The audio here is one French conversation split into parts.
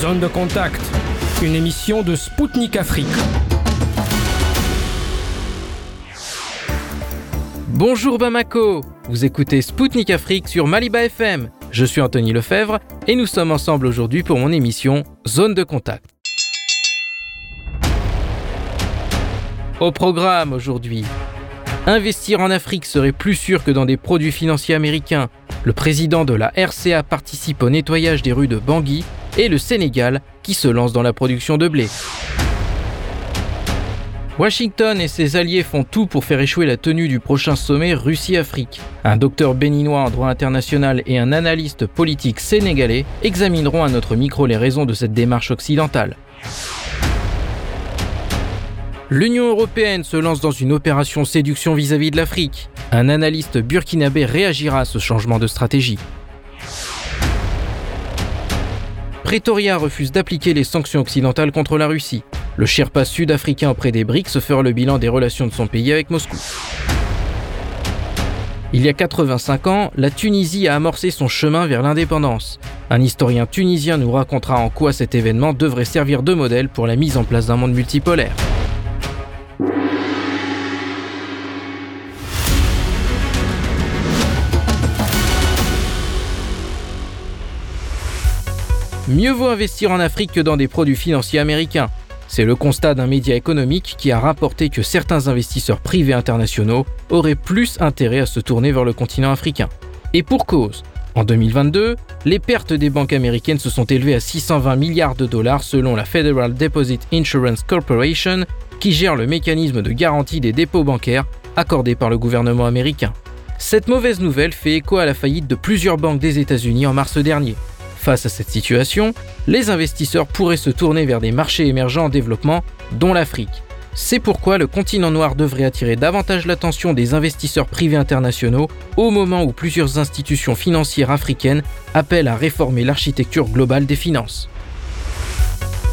Zone de contact, une émission de Spoutnik Afrique. Bonjour Bamako, vous écoutez Spoutnik Afrique sur Maliba FM. Je suis Anthony Lefebvre et nous sommes ensemble aujourd'hui pour mon émission Zone de contact. Au programme aujourd'hui, investir en Afrique serait plus sûr que dans des produits financiers américains. Le président de la RCA participe au nettoyage des rues de Bangui et le Sénégal qui se lance dans la production de blé. Washington et ses alliés font tout pour faire échouer la tenue du prochain sommet Russie-Afrique. Un docteur béninois en droit international et un analyste politique sénégalais examineront à notre micro les raisons de cette démarche occidentale. L'Union européenne se lance dans une opération séduction vis-à-vis de l'Afrique. Un analyste burkinabé réagira à ce changement de stratégie. Pretoria refuse d'appliquer les sanctions occidentales contre la Russie. Le Sherpa sud-africain auprès des BRICS fera le bilan des relations de son pays avec Moscou. Il y a 85 ans, la Tunisie a amorcé son chemin vers l'indépendance. Un historien tunisien nous racontera en quoi cet événement devrait servir de modèle pour la mise en place d'un monde multipolaire. Mieux vaut investir en Afrique que dans des produits financiers américains. C'est le constat d'un média économique qui a rapporté que certains investisseurs privés internationaux auraient plus intérêt à se tourner vers le continent africain. Et pour cause, en 2022, les pertes des banques américaines se sont élevées à 620 milliards de dollars selon la Federal Deposit Insurance Corporation, qui gère le mécanisme de garantie des dépôts bancaires accordé par le gouvernement américain. Cette mauvaise nouvelle fait écho à la faillite de plusieurs banques des États-Unis en mars dernier. Face à cette situation, les investisseurs pourraient se tourner vers des marchés émergents en développement, dont l'Afrique. C'est pourquoi le continent noir devrait attirer davantage l'attention des investisseurs privés internationaux au moment où plusieurs institutions financières africaines appellent à réformer l'architecture globale des finances.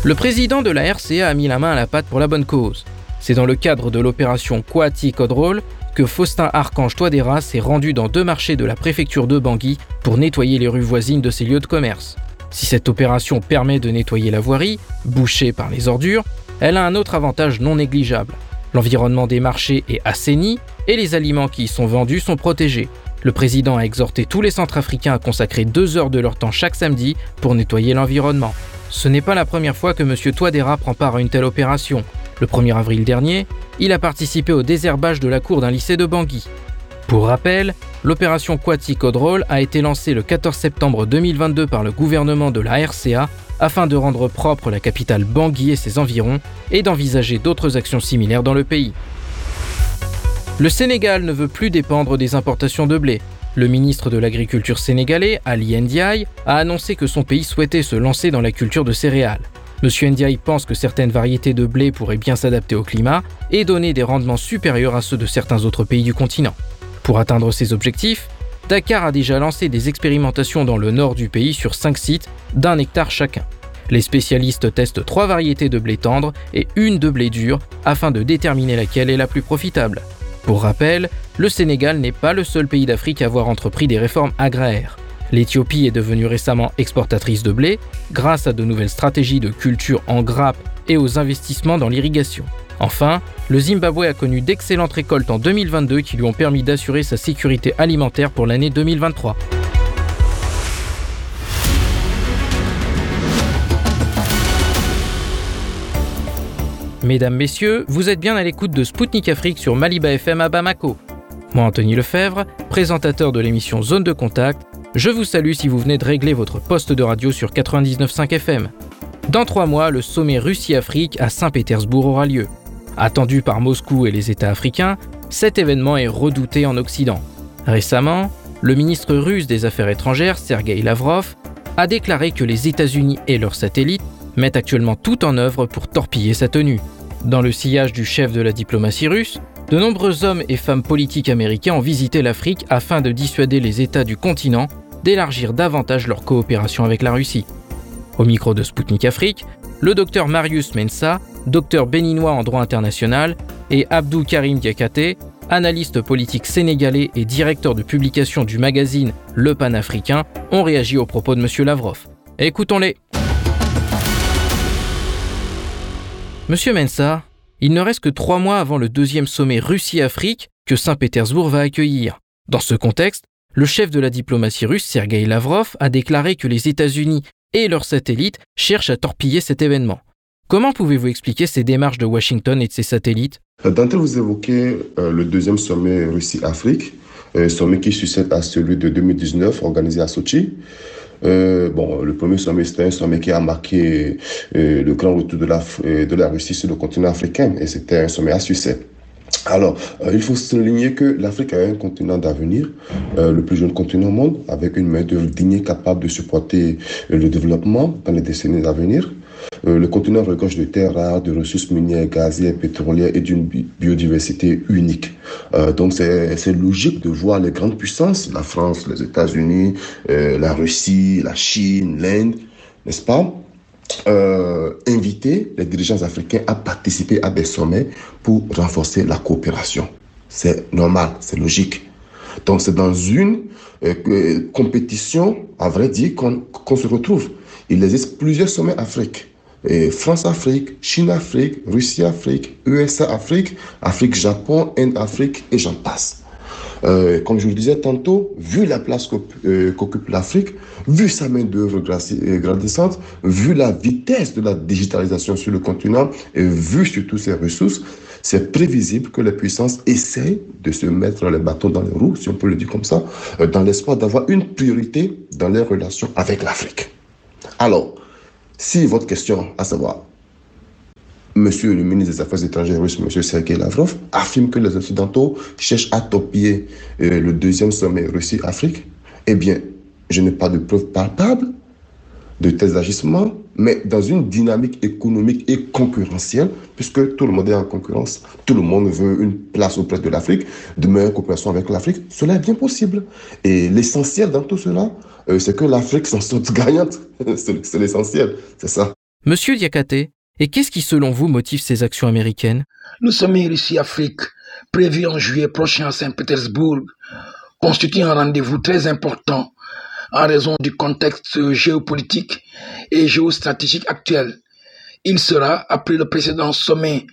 Le président de la RCA a mis la main à la pâte pour la bonne cause. C'est dans le cadre de l'opération Coati Codrol que Faustin Archange Toadera s'est rendu dans deux marchés de la préfecture de Bangui pour nettoyer les rues voisines de ces lieux de commerce. Si cette opération permet de nettoyer la voirie, bouchée par les ordures, elle a un autre avantage non négligeable. L'environnement des marchés est assaini et les aliments qui y sont vendus sont protégés. Le président a exhorté tous les Centrafricains à consacrer deux heures de leur temps chaque samedi pour nettoyer l'environnement. Ce n'est pas la première fois que M. Toadera prend part à une telle opération. Le 1er avril dernier, il a participé au désherbage de la cour d'un lycée de Bangui. Pour rappel, l'opération Quati Codrol a été lancée le 14 septembre 2022 par le gouvernement de la RCA afin de rendre propre la capitale Bangui et ses environs et d'envisager d'autres actions similaires dans le pays. Le Sénégal ne veut plus dépendre des importations de blé. Le ministre de l'Agriculture sénégalais, Ali Ndiaye, a annoncé que son pays souhaitait se lancer dans la culture de céréales. Monsieur Ndiaye pense que certaines variétés de blé pourraient bien s'adapter au climat et donner des rendements supérieurs à ceux de certains autres pays du continent. Pour atteindre ces objectifs, Dakar a déjà lancé des expérimentations dans le nord du pays sur 5 sites d'un hectare chacun. Les spécialistes testent 3 variétés de blé tendre et une de blé dur afin de déterminer laquelle est la plus profitable. Pour rappel, le Sénégal n'est pas le seul pays d'Afrique à avoir entrepris des réformes agraires. L'Éthiopie est devenue récemment exportatrice de blé grâce à de nouvelles stratégies de culture en grappe et aux investissements dans l'irrigation. Enfin, le Zimbabwe a connu d'excellentes récoltes en 2022 qui lui ont permis d'assurer sa sécurité alimentaire pour l'année 2023. Mesdames, Messieurs, vous êtes bien à l'écoute de Spoutnik Afrique sur Maliba FM à Bamako. Moi, Anthony Lefebvre, présentateur de l'émission Zone de Contact, je vous salue si vous venez de régler votre poste de radio sur 99.5 FM. Dans trois mois, le sommet Russie-Afrique à Saint-Pétersbourg aura lieu. Attendu par Moscou et les États africains, cet événement est redouté en Occident. Récemment, le ministre russe des Affaires étrangères, Sergei Lavrov, a déclaré que les États-Unis et leurs satellites mettent actuellement tout en œuvre pour torpiller sa tenue. Dans le sillage du chef de la diplomatie russe, de nombreux hommes et femmes politiques américains ont visité l'Afrique afin de dissuader les États du continent d'élargir davantage leur coopération avec la Russie. Au micro de Sputnik Afrique, le docteur Marius Mensa, docteur béninois en droit international, et Abdou Karim Diakate, analyste politique sénégalais et directeur de publication du magazine Le Panafricain, ont réagi aux propos de M. Lavrov. Écoutons-les. Monsieur Mensah, il ne reste que trois mois avant le deuxième sommet Russie-Afrique que Saint-Pétersbourg va accueillir. Dans ce contexte, le chef de la diplomatie russe, Sergei Lavrov, a déclaré que les États-Unis et leurs satellites cherchent à torpiller cet événement. Comment pouvez-vous expliquer ces démarches de Washington et de ses satellites? Vous évoquez euh, le deuxième sommet Russie-Afrique, euh, sommet qui succède à celui de 2019 organisé à Sochi. Euh, bon, le premier sommet, c'était un sommet qui a marqué euh, le grand retour de la, euh, de la Russie sur le continent africain et c'était un sommet à succès. Alors, il faut souligner que l'Afrique est un continent d'avenir, le plus jeune continent au monde, avec une main-d'œuvre digne capable de supporter le développement dans les décennies à venir. Le continent regorge de terres rares, de ressources minières, gazières, pétrolières et d'une biodiversité unique. donc, c'est logique de voir les grandes puissances, la France, les États-Unis, la Russie, la Chine, l'Inde, n'est-ce pas euh, inviter les dirigeants africains à participer à des sommets pour renforcer la coopération. C'est normal, c'est logique. Donc c'est dans une euh, compétition, à vrai dire, qu'on se retrouve. Il existe plusieurs sommets Afrique. France-Afrique, Chine-Afrique, Russie-Afrique, USA-Afrique, Afrique-Japon, Inde-Afrique et j'en passe. Euh, comme je le disais tantôt, vu la place euh, qu'occupe l'Afrique, vu sa main-d'œuvre euh, grandissante, vu la vitesse de la digitalisation sur le continent et vu surtout ses ressources, c'est prévisible que les puissances essayent de se mettre les bâtons dans les roues, si on peut le dire comme ça, dans l'espoir d'avoir une priorité dans les relations avec l'Afrique. Alors, si votre question, à savoir, Monsieur le ministre des Affaires étrangères russe, Monsieur Sergei Lavrov, affirme que les Occidentaux cherchent à topier euh, le deuxième sommet Russie-Afrique. Eh bien, je n'ai pas de preuves palpables de tels agissements, mais dans une dynamique économique et concurrentielle, puisque tout le monde est en concurrence, tout le monde veut une place auprès de l'Afrique, de meilleure coopération avec l'Afrique, cela est bien possible. Et l'essentiel dans tout cela, c'est que l'Afrique s'en sorte gagnante. c'est l'essentiel, c'est ça. Monsieur Diakate, et qu'est-ce qui, selon vous, motive ces actions américaines? Le sommet Russie-Afrique, prévu en juillet prochain à Saint-Pétersbourg, constitue un rendez-vous très important en raison du contexte géopolitique et géostratégique actuel. Il sera, après le précédent sommet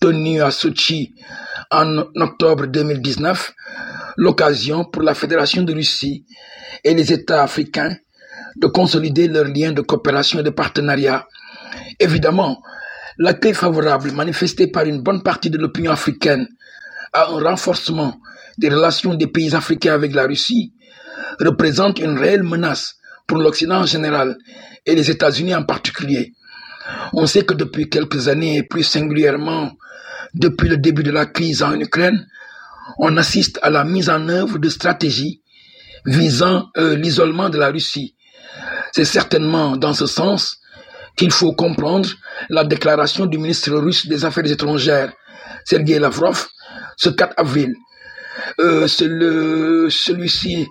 tenu à Sochi en octobre 2019, l'occasion pour la Fédération de Russie et les États africains de consolider leurs liens de coopération et de partenariat Évidemment, l'accueil favorable manifesté par une bonne partie de l'opinion africaine à un renforcement des relations des pays africains avec la Russie représente une réelle menace pour l'Occident en général et les États-Unis en particulier. On sait que depuis quelques années, et plus singulièrement depuis le début de la crise en Ukraine, on assiste à la mise en œuvre de stratégies visant euh, l'isolement de la Russie. C'est certainement dans ce sens qu'il faut comprendre la déclaration du ministre russe des Affaires étrangères, Sergei Lavrov, ce 4 avril. Euh, celui-ci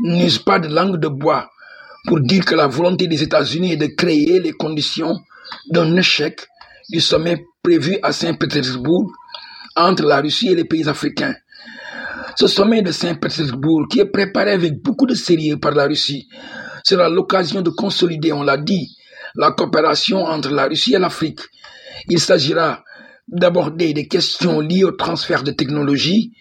n'use pas de langue de bois pour dire que la volonté des États-Unis est de créer les conditions d'un échec du sommet prévu à Saint-Pétersbourg entre la Russie et les pays africains. Ce sommet de Saint-Pétersbourg, qui est préparé avec beaucoup de sérieux par la Russie, sera l'occasion de consolider, on l'a dit, la coopération entre la Russie et l'Afrique. Il s'agira d'aborder des questions liées au transfert de technologies,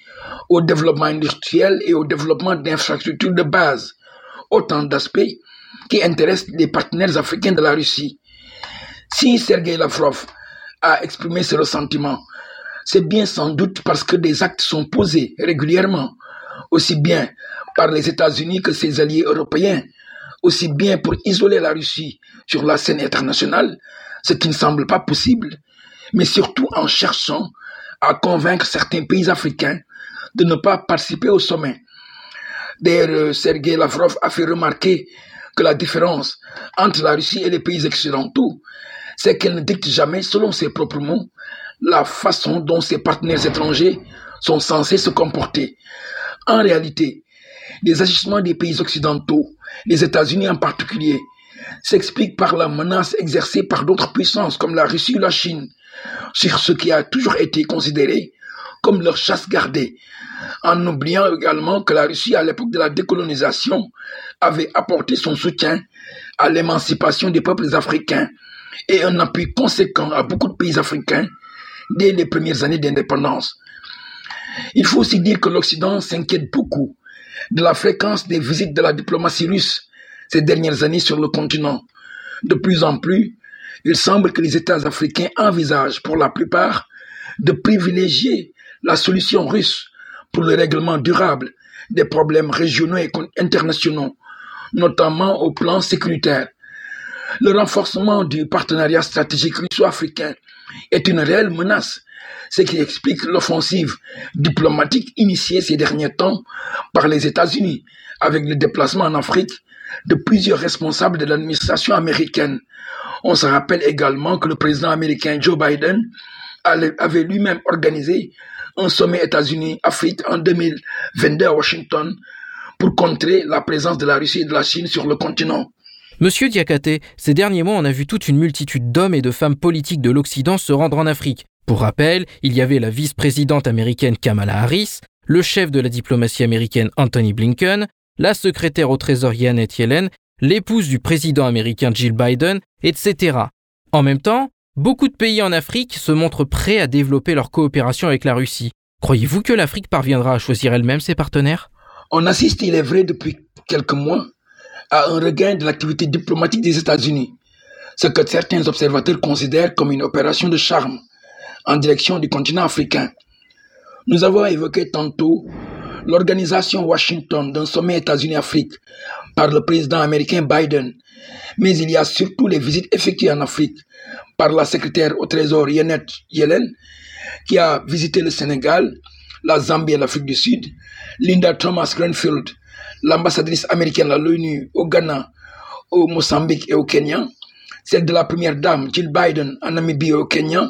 au développement industriel et au développement d'infrastructures de base, autant d'aspects qui intéressent les partenaires africains de la Russie. Si Sergei Lavrov a exprimé ce ressentiment, c'est bien sans doute parce que des actes sont posés régulièrement, aussi bien par les États-Unis que ses alliés européens, aussi bien pour isoler la Russie sur la scène internationale, ce qui ne semble pas possible, mais surtout en cherchant à convaincre certains pays africains de ne pas participer au sommet. D'ailleurs, euh, Sergei Lavrov a fait remarquer que la différence entre la Russie et les pays occidentaux, c'est qu'elle ne dicte jamais, selon ses propres mots, la façon dont ses partenaires étrangers sont censés se comporter. En réalité, les agissements des pays occidentaux, les États-Unis en particulier, s'expliquent par la menace exercée par d'autres puissances comme la Russie ou la Chine sur ce qui a toujours été considéré comme leur chasse gardée, en oubliant également que la Russie, à l'époque de la décolonisation, avait apporté son soutien à l'émancipation des peuples africains et un appui conséquent à beaucoup de pays africains dès les premières années d'indépendance. Il faut aussi dire que l'Occident s'inquiète beaucoup de la fréquence des visites de la diplomatie russe ces dernières années sur le continent. De plus en plus, il semble que les États africains envisagent pour la plupart de privilégier la solution russe pour le règlement durable des problèmes régionaux et internationaux, notamment au plan sécuritaire. Le renforcement du partenariat stratégique russo-africain est une réelle menace, ce qui explique l'offensive diplomatique initiée ces derniers temps par les États-Unis avec le déplacement en Afrique de plusieurs responsables de l'administration américaine. On se rappelle également que le président américain Joe Biden avait lui-même organisé un sommet États-Unis-Afrique en 2022 à Washington pour contrer la présence de la Russie et de la Chine sur le continent. Monsieur Diakate, ces derniers mois, on a vu toute une multitude d'hommes et de femmes politiques de l'Occident se rendre en Afrique. Pour rappel, il y avait la vice-présidente américaine Kamala Harris, le chef de la diplomatie américaine Anthony Blinken, la secrétaire au Trésor Janet Yellen, l'épouse du président américain Jill Biden, etc. En même temps, Beaucoup de pays en Afrique se montrent prêts à développer leur coopération avec la Russie. Croyez-vous que l'Afrique parviendra à choisir elle-même ses partenaires? On assiste, il est vrai, depuis quelques mois, à un regain de l'activité diplomatique des États-Unis, ce que certains observateurs considèrent comme une opération de charme en direction du continent africain. Nous avons évoqué tantôt l'organisation Washington d'un sommet États-Unis-Afrique par le président américain Biden, mais il y a surtout les visites effectuées en Afrique par la secrétaire au Trésor Yanet Yellen, qui a visité le Sénégal, la Zambie et l'Afrique du Sud, Linda Thomas Greenfield, l'ambassadrice américaine à l'ONU au Ghana, au Mozambique et au Kenya, celle de la première dame Jill Biden en Namibie et au Kenya,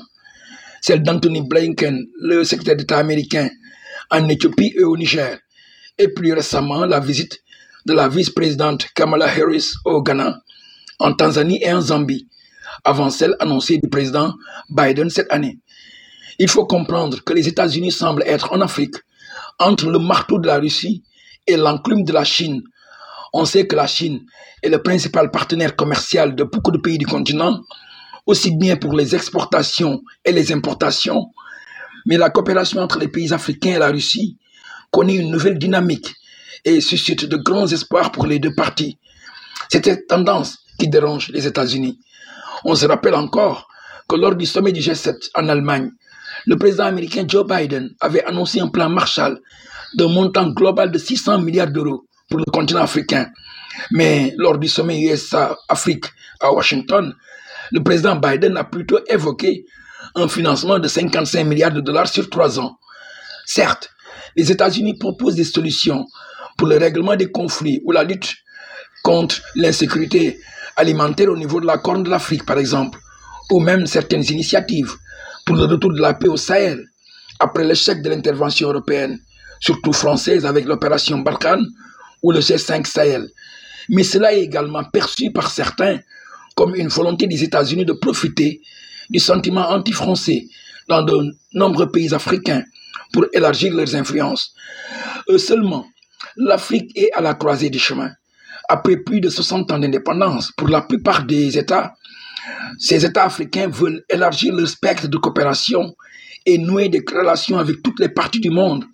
celle d'Anthony Blinken, le secrétaire d'État américain en Éthiopie et au Niger, et plus récemment la visite de la vice-présidente Kamala Harris au Ghana, en Tanzanie et en Zambie avant celle annoncée du président Biden cette année. Il faut comprendre que les États-Unis semblent être en Afrique, entre le marteau de la Russie l'enclume de la Chine. On sait que la Chine est le principal partenaire commercial de beaucoup de pays du continent, aussi bien pour les exportations et les importations, mais la coopération entre les pays africains et la Russie connaît une nouvelle dynamique et suscite de grands espoirs pour les deux parties. C'est cette tendance qui dérange les États-Unis. On se rappelle encore que lors du sommet du G7 en Allemagne, le président américain Joe Biden avait annoncé un plan Marshall d'un montant global de 600 milliards d'euros pour le continent africain. Mais lors du sommet USA-Afrique à Washington, le président Biden a plutôt évoqué un financement de 55 milliards de dollars sur trois ans. Certes, les États-Unis proposent des solutions pour le règlement des conflits ou la lutte contre l'insécurité alimentaire au niveau de la Corne de l'Afrique, par exemple, ou même certaines initiatives pour le retour de la paix au Sahel, après l'échec de l'intervention européenne, surtout française avec l'opération Barkhane ou le G5 Sahel. Mais cela est également perçu par certains comme une volonté des États-Unis de profiter du sentiment anti-français dans de nombreux pays africains pour élargir leurs influences. Eux seulement, l'Afrique est à la croisée des chemins après plus de 60 ans d'indépendance, pour la plupart des États, ces États africains veulent élargir leur spectre de coopération et nouer des relations avec toutes les parties du monde,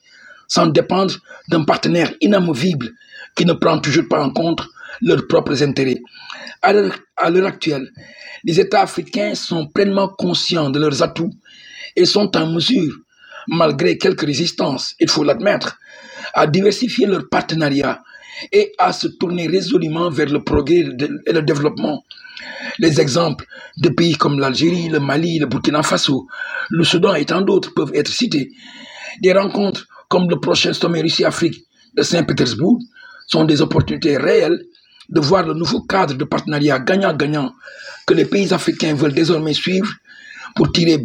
sans dépendre d'un partenaire inamovible qui ne prend toujours pas en compte leurs propres intérêts. À l'heure actuelle, les États africains sont pleinement conscients de leurs atouts et sont en mesure, malgré quelques résistances, il faut l'admettre, à diversifier leurs partenariats et à se tourner résolument vers le progrès et le développement. Les exemples de pays comme l'Algérie, le Mali, le Burkina Faso, le Soudan et tant d'autres peuvent être cités. Des rencontres comme le prochain sommet Russie-Afrique de Saint-Pétersbourg sont des opportunités réelles de voir le nouveau cadre de partenariat gagnant-gagnant que les pays africains veulent désormais suivre pour tirer,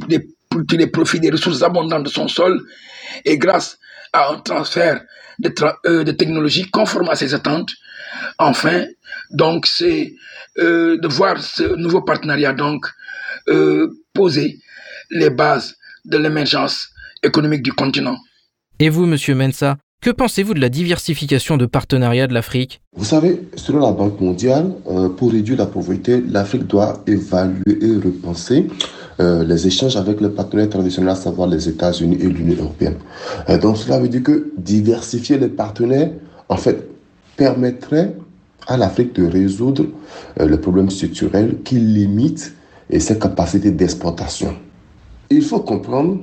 pour tirer profit des ressources abondantes de son sol et grâce à un transfert de, euh, de technologies conformes à ses attentes. Enfin, donc, c'est euh, de voir ce nouveau partenariat donc euh, poser les bases de l'émergence économique du continent. Et vous, Monsieur Mensa, Que pensez-vous de la diversification de partenariats de l'Afrique? Vous savez, selon la Banque mondiale, euh, pour réduire la pauvreté, l'Afrique doit évaluer et repenser euh, les échanges avec les partenaires traditionnels, à savoir les États-Unis et l'Union européenne. Euh, donc cela veut dire que diversifier les partenaires, en fait, permettrait à l'Afrique de résoudre le problème structurel qui limite ses capacités d'exportation. Il faut comprendre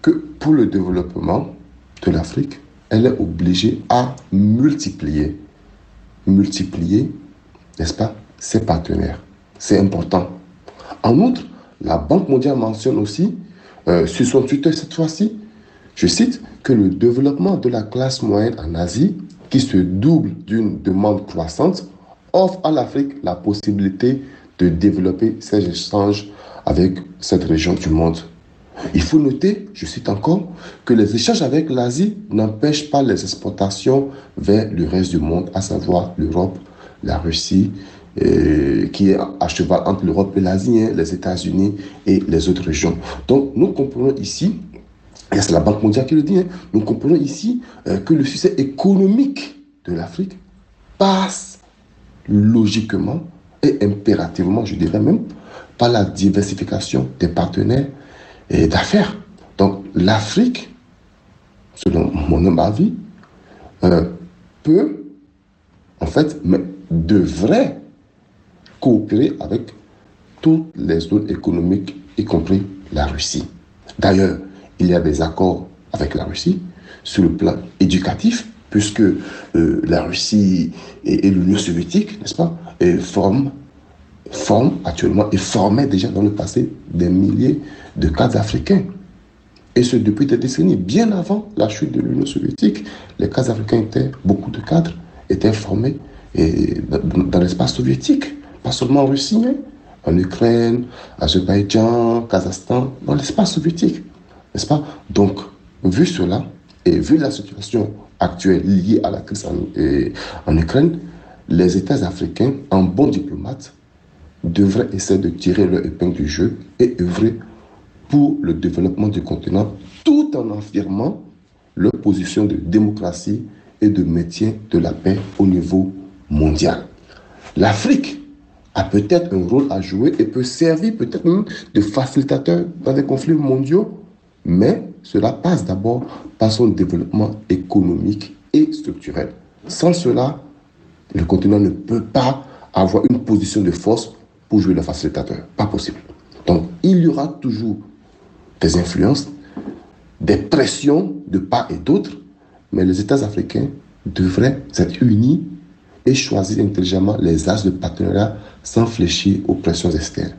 que pour le développement de l'Afrique, elle est obligée à multiplier, multiplier, n'est-ce pas, ses partenaires. C'est important. En outre, la Banque mondiale mentionne aussi, euh, sur son Twitter cette fois-ci, je cite, que le développement de la classe moyenne en Asie, qui se double d'une demande croissante, offre à l'Afrique la possibilité de développer ses échanges avec cette région du monde. Il faut noter, je cite encore, que les échanges avec l'Asie n'empêchent pas les exportations vers le reste du monde, à savoir l'Europe, la Russie, euh, qui est à cheval entre l'Europe et l'Asie, hein, les États-Unis et les autres régions. Donc nous comprenons ici, et c'est la Banque mondiale qui le dit, hein, nous comprenons ici euh, que le succès économique de l'Afrique passe logiquement et impérativement, je dirais même, par la diversification des partenaires et d'affaires. Donc l'Afrique, selon mon avis, euh, peut, en fait, mais devrait coopérer avec toutes les zones économiques, y compris la Russie. D'ailleurs, il y a des accords avec la Russie sur le plan éducatif, puisque euh, la Russie et, l'Union soviétique, n'est-ce pas, forment, forment actuellement et formaient déjà dans le passé des milliers de cadres africains. Et ce, depuis des décennies, bien avant la chute de l'Union soviétique, les cadres africains étaient, beaucoup de cadres étaient formés et, dans, l'espace soviétique, pas seulement en Russie, hein, en Ukraine, Azerbaïdjan, Kazakhstan, dans l'espace soviétique, n'est-ce pas? Donc, vu cela, et vu la situation actuelle liée à la crise en, en Ukraine, les États africains, en bons diplomates, devraient essayer de tirer leur épingle du jeu et œuvrer pour le développement du continent tout en affirmant leur position de démocratie et de maintien de la paix au niveau mondial. L'Afrique a peut-être un rôle à jouer et peut servir peut-être même de facilitateur dans des conflits mondiaux, mais cela passe d'abord par son développement économique et structurel. Sans cela, le continent ne peut pas avoir une position de force pour jouer le facilitateur. Pas possible. Donc, il y aura toujours des influences, des pressions de part et d'autre, mais les États africains devraient être unis et choisir intelligemment les axes de partenariat sans fléchir aux pressions externes.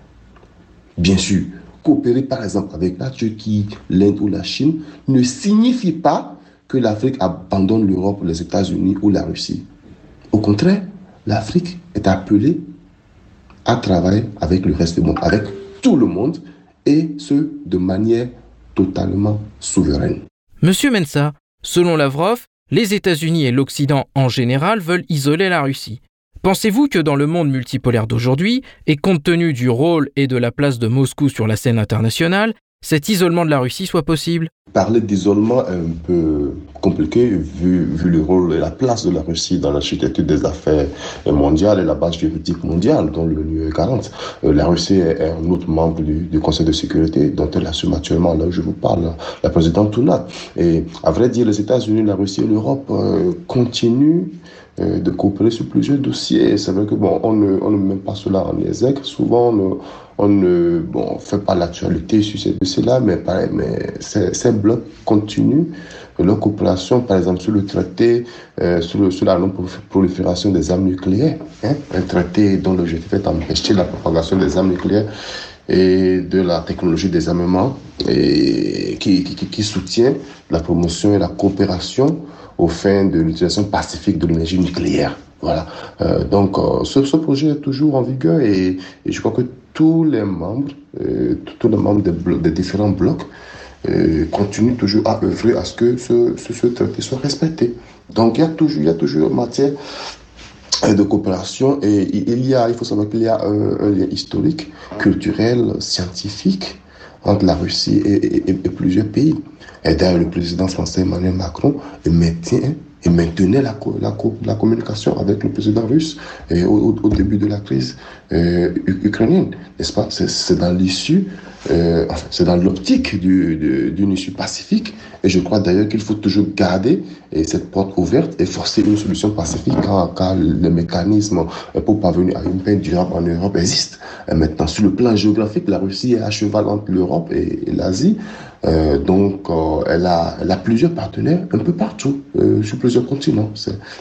Bien sûr, coopérer par exemple avec la Turquie, l'Inde ou la Chine ne signifie pas que l'Afrique abandonne l'Europe, les États-Unis ou la Russie. Au contraire, l'Afrique est appelée à travailler avec le reste du monde, avec tout le monde, et ce, de manière totalement souveraine. Monsieur Mensa, selon Lavrov, les États-Unis et l'Occident en général veulent isoler la Russie. Pensez-vous que dans le monde multipolaire d'aujourd'hui, et compte tenu du rôle et de la place de Moscou sur la scène internationale, cet isolement de la Russie soit possible Parler d'isolement est un peu compliqué vu, le rôle et la place de la Russie dans l'architecture des affaires mondiales et la base juridique mondiale dont l'ONU est garante. Euh, la Russie est un autre membre du, Conseil de sécurité dont elle assume actuellement, là où je vous parle, la présidente Touna. Et à vrai dire, les États-Unis, la Russie et l'Europe euh, continuent euh, de coopérer sur plusieurs dossiers. C'est vrai que bon, on ne, on ne met pas cela en exergue. Souvent, on, on ne bon, fait pas l'actualité sur ces dossiers-là, mais, mais ces, blocs continuent leur coopération, par exemple, sur le traité euh, sur, sur, la non-prolifération des armes nucléaires, hein, un traité dont l'objectif est d'empêcher la propagation des armes nucléaires et de la technologie des armements, et qui, qui soutient la promotion et la coopération aux fins de l'utilisation pacifique de l'énergie nucléaire. Voilà. Euh, donc, euh, ce, projet est toujours en vigueur et, je crois que tous les membres, euh, tous les membres des, différents blocs continuent toujours à œuvrer à ce que ce, ce, traité soit respecté. Donc il y a toujours, il matière de coopération et il y a, il faut savoir qu'il y a un, lien historique, culturel, scientifique entre la Russie et, et, plusieurs pays. Et d'ailleurs, le président français Emmanuel Macron maintient et maintenait la, la, la, communication avec le président russe au, au, début de la crise euh, ukrainienne, n'est-ce pas? C'est dans l'issue, euh, c'est dans l'optique d'une issue pacifique. Et je crois d'ailleurs qu'il faut toujours garder cette porte ouverte et forcer une solution pacifique car, car le mécanisme pour parvenir à une paix durable en Europe existe. Et maintenant, sur le plan géographique, la Russie est à cheval entre l'Europe et l'Asie. Euh, donc, euh, elle, a, plusieurs partenaires un peu partout, euh, sur plusieurs continents.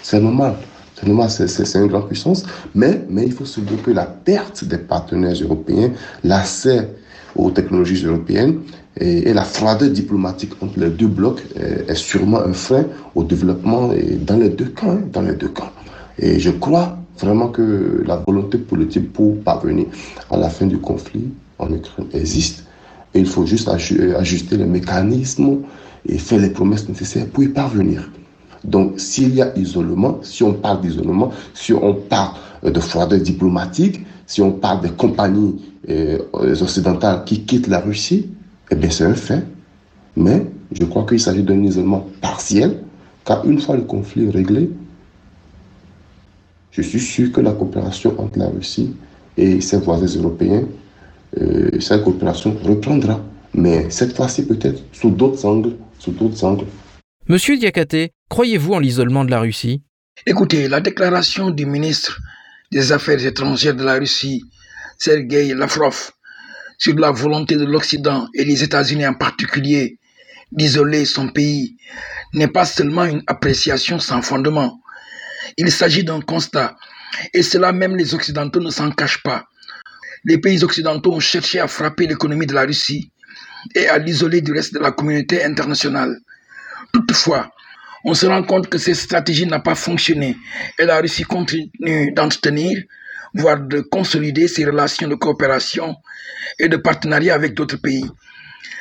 C'est normal. C'est normal, c'est une grande puissance. Mais, il faut se dire que la perte des partenaires européens, l'accès aux technologies européennes et, la froideur diplomatique entre les deux blocs est, sûrement un frein au développement dans les deux camps. Hein, dans les deux camps. Et je crois vraiment que la volonté politique pour parvenir à la fin du conflit en Ukraine existe il faut juste euh, ajuster les mécanismes et faire les promesses nécessaires pour y parvenir. Donc, s'il y a isolement, si on parle d'isolement, si on parle euh, de froideur diplomatique, si on parle des compagnies euh, occidentales qui quittent la Russie, eh bien, c'est un fait. Mais je crois qu'il s'agit d'un isolement partiel, car une fois le conflit réglé, je suis sûr que la coopération entre la Russie et ses voisins européens euh, cette coopération reprendra. Mais cette fois-ci, peut-être sous d'autres angles, sous d'autres angles. Monsieur Diakate, croyez-vous en l'isolement de la Russie? Écoutez, la déclaration du ministre des Affaires étrangères de la Russie, Sergei Lavrov, sur la volonté de l'Occident et des États-Unis en particulier d'isoler son pays n'est pas seulement une appréciation sans fondement. Il s'agit d'un constat, et cela même les Occidentaux ne s'en cachent pas les pays occidentaux ont cherché à frapper l'économie de la Russie et à l'isoler du reste de la communauté internationale. Toutefois, on se rend compte que cette stratégie n'a pas fonctionné et la Russie continue d'entretenir, voire de consolider ses relations de coopération et de partenariat avec d'autres pays.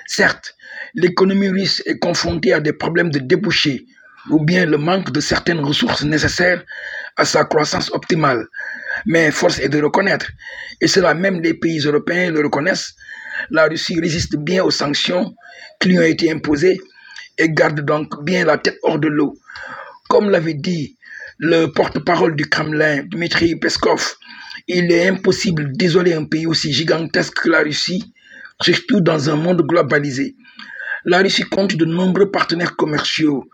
Certes, l'économie russe est confrontée à des problèmes de débouchés ou bien le manque de certaines ressources nécessaires à sa croissance optimale, mais force est de reconnaître, et cela même les pays européens le reconnaissent, la Russie résiste bien aux sanctions qui lui ont été imposées et garde donc bien la tête hors de l'eau. Comme l'avait dit le porte-parole du Kremlin, Dmitri Peskov, il est impossible d'isoler un pays aussi gigantesque que la Russie, surtout dans un monde globalisé. La Russie compte de nombreux partenaires commerciaux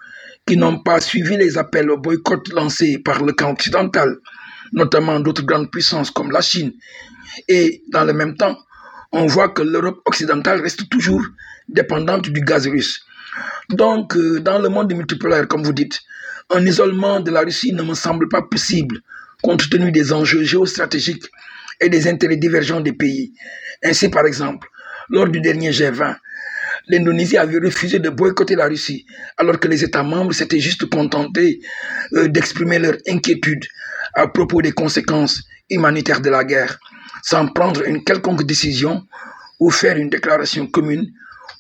qui n'ont pas suivi les appels au boycott lancés par le camp occidental notamment d'autres grandes puissances comme la Chine. Et dans le même temps, on voit que l'Europe occidentale reste toujours dépendante du gaz russe. Donc, euh, dans le monde multipolaire, comme vous dites, un isolement de la Russie ne me semble pas possible, compte tenu des enjeux géostratégiques et des intérêts divergents des pays. Ainsi, par exemple, lors du dernier G20, l'Indonésie avait refusé de boycotter la Russie, alors que les États membres s'étaient juste contentés euh, d'exprimer leur inquiétude à propos des conséquences humanitaires de la guerre, sans prendre une quelconque décision ou faire une déclaration commune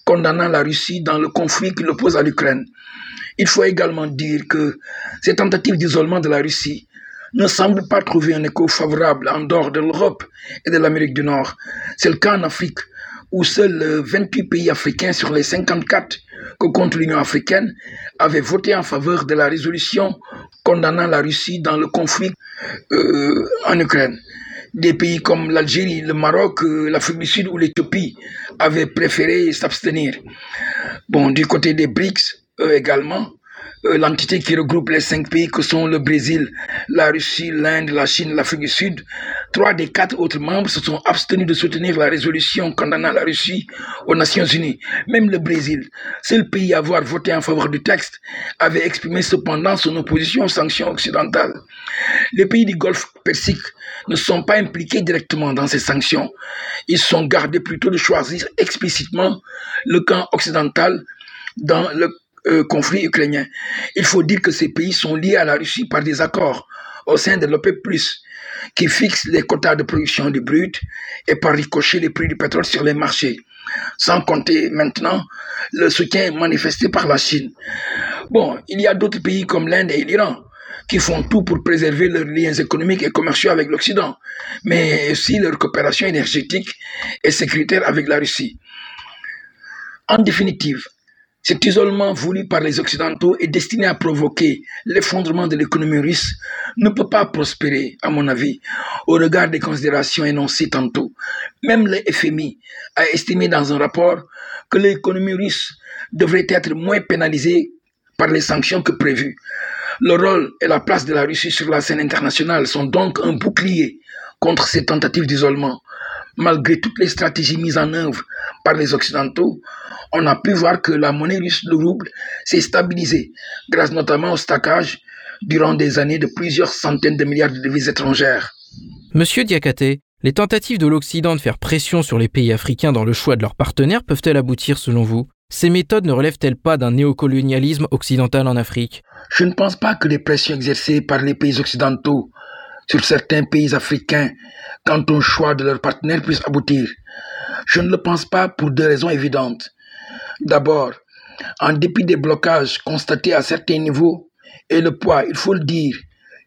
condamnant la Russie dans le conflit qui l'oppose à l'Ukraine. Il faut également dire que ces tentatives d'isolement de la Russie ne semblent pas trouver un écho favorable en dehors de l'Europe et de l'Amérique du Nord. C'est le cas en Afrique, où seuls 28 pays africains sur les 54 que compte l'Union africaine avaient voté en faveur de la résolution condamnant la Russie dans le conflit euh, en Ukraine. Des pays comme l'Algérie, le Maroc, euh, l'Afrique du Sud ou l'Éthiopie avaient préféré s'abstenir. Bon, du côté des BRICS, eux également, euh, l'entité qui regroupe les cinq pays que sont le Brésil, la Russie, l'Inde, la Chine, l'Afrique du Sud, trois des quatre autres membres se sont abstenus de soutenir la résolution condamnant la Russie aux Nations Unies. Même le Brésil, seul pays à avoir voté en faveur du texte, avait exprimé cependant son opposition aux sanctions occidentales. Les pays du Golfe Persique ne sont pas impliqués directement dans ces sanctions. Ils sont gardés plutôt de choisir explicitement le camp occidental dans le euh, conflit ukrainien. Il faut dire que ces pays sont liés à la Russie par des accords au sein de l'OPEP+, qui fixent les quotas de production du brut et par ricochet les prix du pétrole sur les marchés, sans compter maintenant le soutien manifesté par la Chine. Bon, il y a d'autres pays comme l'Inde et l'Iran qui font tout pour préserver leurs liens économiques et commerciaux avec l'Occident, mais aussi leur coopération énergétique et sécuritaire avec la Russie. En définitive, Cet isolement voulu par les Occidentaux et destiné à provoquer l'effondrement de l'économie russe ne peut pas prospérer, à mon avis, au regard des considérations énoncées tantôt. Même le FMI a estimé dans un rapport que l'économie russe devrait être moins pénalisée par les sanctions que prévues. Le rôle et la place de la Russie sur la scène internationale sont donc un bouclier contre ces tentatives d'isolement. Malgré toutes les stratégies mises en œuvre par les Occidentaux, on a pu voir que la monnaie russe, le rouble, s'est stabilisée, grâce notamment au stackage durant des années de plusieurs centaines de milliards de devises étrangères. Monsieur Diakate, les tentatives de l'Occident de faire pression sur les pays africains dans le choix de leurs partenaires peuvent-elles aboutir selon vous? Ces méthodes ne relèvent-elles pas d'un néocolonialisme occidental en Afrique? Je ne pense pas que les pressions exercées par les pays occidentaux sur certains pays africains quant au choix de leurs partenaires puissent aboutir. Je ne le pense pas pour deux raisons évidentes. D'abord, en dépit des blocages constatés à certains niveaux et le poids, il faut le dire,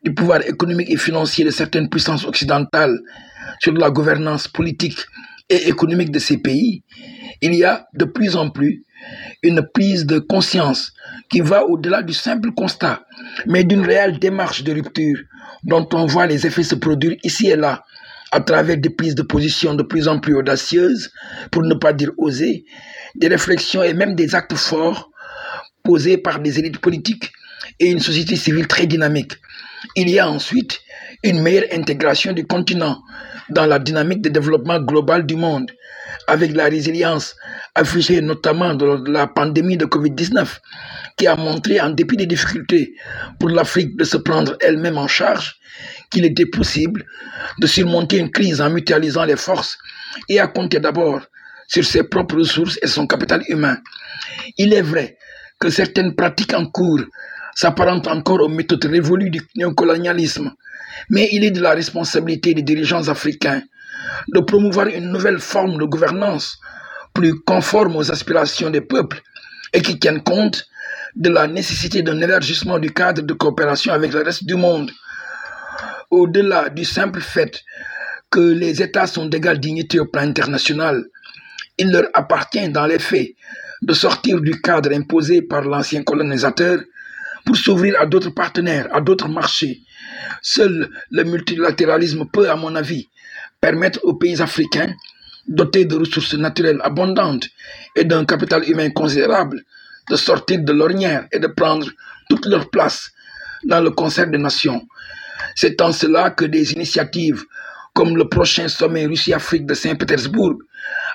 du pouvoir économique et financier de certaines puissances occidentales sur la gouvernance politique et économique de ces pays, il y a de plus en plus une prise de conscience qui va au-delà du simple constat, mais d'une réelle démarche de rupture dont on voit les effets se produire ici et là à travers des prises de position de plus en plus audacieuses, pour ne pas dire osées, des réflexions et même des actes forts posés par des élites politiques et une société civile très dynamique. Il y a ensuite une meilleure intégration du continent dans la dynamique de développement global du monde, avec la résilience affichée notamment dans la pandémie de Covid-19, qui a montré, en dépit des difficultés pour l'Afrique de se prendre elle-même en charge, qu'il était possible de surmonter une crise en mutualisant les forces et à compter d'abord sur ses propres ressources et son capital humain. Il est vrai que certaines pratiques en cours s'apparentent encore aux méthodes révolues du néocolonialisme, mais il est de la responsabilité des dirigeants africains de promouvoir une nouvelle forme de gouvernance plus conforme aux aspirations des peuples et qui tienne compte de la nécessité d'un élargissement du cadre de coopération avec le reste du monde. Au-delà du simple fait que les États sont d'égale dignité au plan international, il leur appartient dans les faits de sortir du cadre imposé par l'ancien colonisateur pour s'ouvrir à d'autres partenaires, à d'autres marchés. Seul le multilatéralisme peut, à mon avis, permettre aux pays africains, dotés de ressources naturelles abondantes et d'un capital humain considérable, de sortir de l'ornière et de prendre toute leur place dans le concert des nations. C'est en cela que des initiatives comme le prochain sommet Russie-Afrique de Saint-Pétersbourg,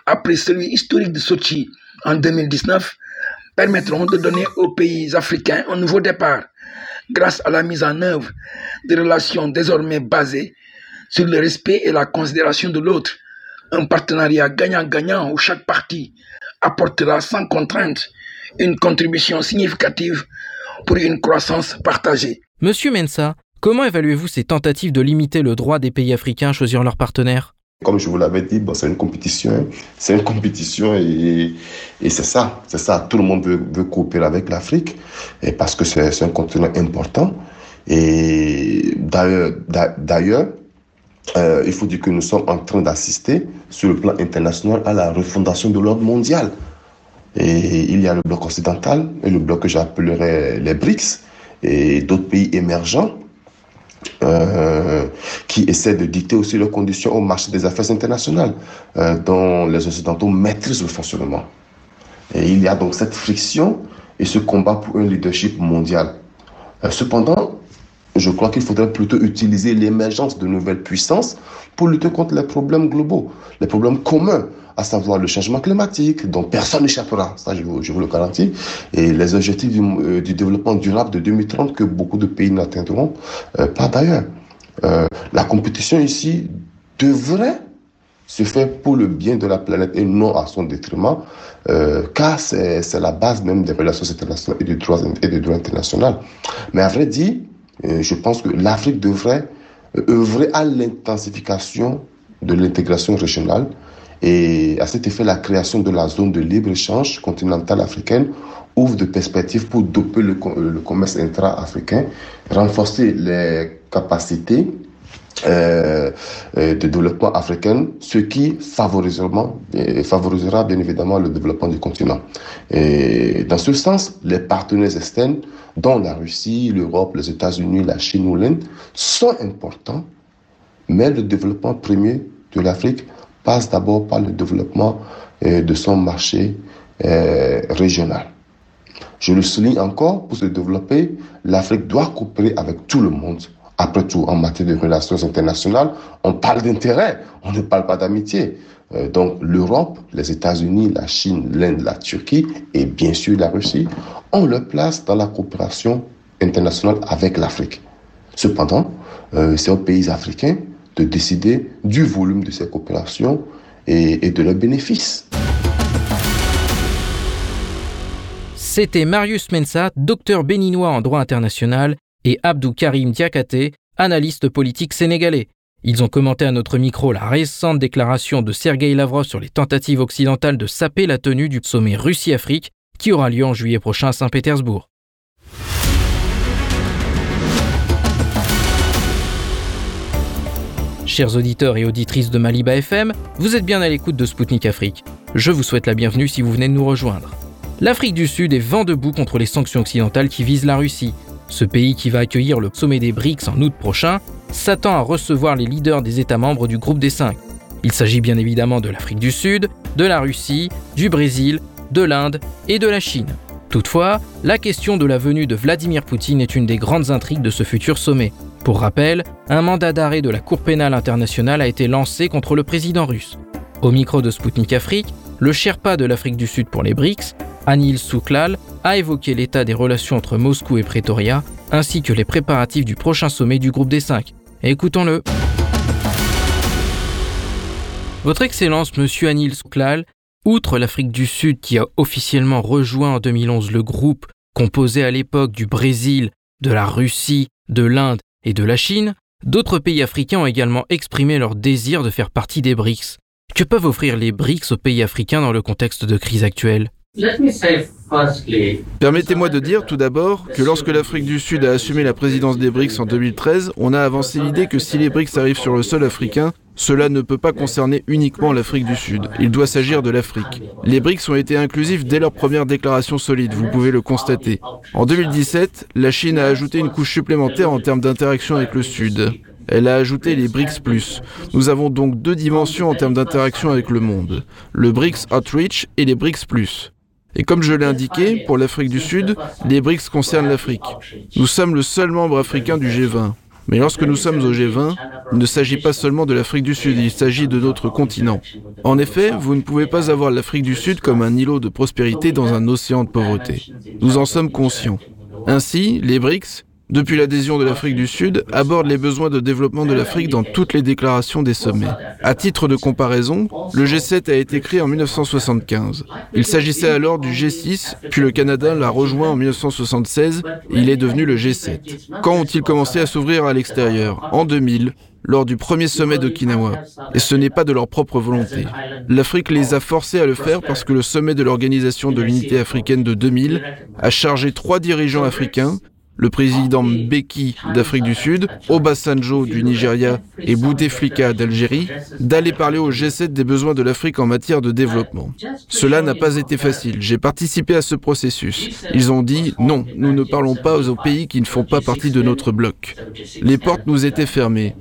après celui historique de Sochi en 2019, permettront de donner aux pays africains un nouveau départ grâce à la mise en œuvre de relations désormais basées sur le respect et la considération de l'autre, un partenariat gagnant-gagnant où chaque partie apportera sans contrainte une contribution significative pour une croissance partagée. Monsieur Mensa, comment évaluez-vous ces tentatives de limiter le droit des pays africains à choisir leurs partenaires comme je vous l'avais dit, c'est une compétition. Hein. C'est une compétition et, c'est ça. C'est ça. Tout le monde veut, coopérer avec l'Afrique parce que c'est un continent important. Et d'ailleurs, euh, il faut dire que nous sommes en train d'assister sur le plan international à la refondation de l'ordre mondial. Et il y a le bloc occidental et le bloc que j'appellerais les BRICS et d'autres pays émergents euh, qui essaient de dicter aussi leurs conditions au marché des affaires internationales, euh, dont les Occidentaux maîtrisent le fonctionnement. Et il y a donc cette friction et ce combat pour un leadership mondial. Euh, cependant, je crois qu'il faudrait plutôt utiliser l'émergence de nouvelles puissances pour lutter contre les problèmes globaux, les problèmes communs à savoir le changement climatique, dont personne n'échappera, ça je vous, le garantis, et les objectifs du, euh, développement durable de 2030 que beaucoup de pays n'atteindront euh, pas d'ailleurs. Euh, la compétition ici devrait se faire pour le bien de la planète et non à son détriment, car c'est la base même des relations internationales et du droit, et. Mais à vrai dire, je pense que l'Afrique devrait œuvrer à l'intensification de l'intégration régionale, et à cet effet, la création de la zone de libre-échange continentale africaine ouvre de perspectives pour doper le, commerce intra-africain, renforcer les capacités euh, de développement africain, ce qui favorisera, favorisera bien évidemment le développement du continent. Et dans ce sens, les partenaires externes, dont la Russie, l'Europe, les États-Unis, la Chine ou l'Inde, sont importants, mais le développement premier de l'Afrique passe d'abord par le développement de son marché régional. Je le souligne encore, pour se développer, l'Afrique doit coopérer avec tout le monde. Après tout, en matière de relations internationales, on parle d'intérêt, on ne parle pas d'amitié. Euh, donc l'Europe, les États-Unis, la Chine, l'Inde, la Turquie et bien sûr la Russie ont leur place dans la coopération internationale avec l'Afrique. Cependant, euh, c'est aux pays africains de décider du volume de ces coopérations et, de leurs bénéfices. C'était Marius Mensa, docteur béninois en droit international, et Abdou Karim Diakate, analyste politique sénégalais. Ils ont commenté à notre micro la récente déclaration de Sergei Lavrov sur les tentatives occidentales de saper la tenue du sommet Russie-Afrique qui aura lieu en juillet prochain à Saint-Pétersbourg. Chers auditeurs et auditrices de Maliba FM, vous êtes bien à l'écoute de Spoutnik Afrique. Je vous souhaite la bienvenue si vous venez de nous rejoindre. L'Afrique du Sud est vent debout contre les sanctions occidentales qui visent la Russie. Ce pays qui va accueillir le sommet des BRICS en août prochain s'attend à recevoir les leaders des États membres du groupe des cinq. Il s'agit bien évidemment de l'Afrique du Sud, de la Russie, du Brésil, de l'Inde et de la Chine. Toutefois, la question de la venue de Vladimir Poutine est une des grandes intrigues de ce futur sommet. Pour rappel, un mandat d'arrêt de la Cour pénale internationale a été lancé contre le président russe. Au micro de Sputnik Afrique, le Sherpa de l'Afrique du Sud pour les BRICS Anil Souklal a évoqué l'état des relations entre Moscou et Pretoria, ainsi que les préparatifs du prochain sommet du groupe des cinq. Écoutons-le. Votre Excellence, Monsieur Anil Souklal, outre l'Afrique du Sud qui a officiellement rejoint en 2011 le groupe composé à l'époque du Brésil, de la Russie, de l'Inde et de la Chine, d'autres pays africains ont également exprimé leur désir de faire partie des BRICS. Que peuvent offrir les BRICS aux pays africains dans le contexte de crise actuelle? Permettez-moi de dire tout d'abord que lorsque l'Afrique du Sud a assumé la présidence des BRICS en 2013, on a avancé l'idée que si les BRICS arrivent sur le sol africain, cela ne peut pas concerner uniquement l'Afrique du Sud. Il doit s'agir de l'Afrique. Les BRICS ont été inclusifs dès leur première déclaration solide, vous pouvez le constater. En 2017, la Chine a ajouté une couche supplémentaire en termes d'interaction avec le Sud. Elle a ajouté les BRICS ⁇ Nous avons donc deux dimensions en termes d'interaction avec le monde, le BRICS Outreach et les BRICS ⁇ et comme je l'ai indiqué, pour l'Afrique du Sud, les BRICS concernent l'Afrique. Nous sommes le seul membre africain du G20. Mais lorsque nous sommes au G20, il ne s'agit pas seulement de l'Afrique du Sud, il s'agit de notre continent. En effet, vous ne pouvez pas avoir l'Afrique du Sud comme un îlot de prospérité dans un océan de pauvreté. Nous en sommes conscients. Ainsi, les BRICS, depuis l'adhésion de l'Afrique du Sud, aborde les besoins de développement de l'Afrique dans toutes les déclarations des sommets. À titre de comparaison, le G7 a été créé en 1975. Il s'agissait alors du G6, puis le Canada l'a rejoint en 1976 et il est devenu le G7. Quand ont-ils commencé à s'ouvrir à l'extérieur? En 2000, lors du premier sommet d'Okinawa. Et ce n'est pas de leur propre volonté. L'Afrique les a forcés à le faire parce que le sommet de l'Organisation de l'Unité africaine de 2000 a chargé trois dirigeants africains, le président Mbeki d'Afrique du Sud, Obasanjo du Nigeria et Bouteflika d'Algérie, d'aller parler au G7 des besoins de l'Afrique en matière de développement. Cela n'a pas été facile. J'ai participé à ce processus. Ils ont dit non, nous ne parlons pas aux pays qui ne font pas partie de notre bloc. Les portes nous étaient fermées.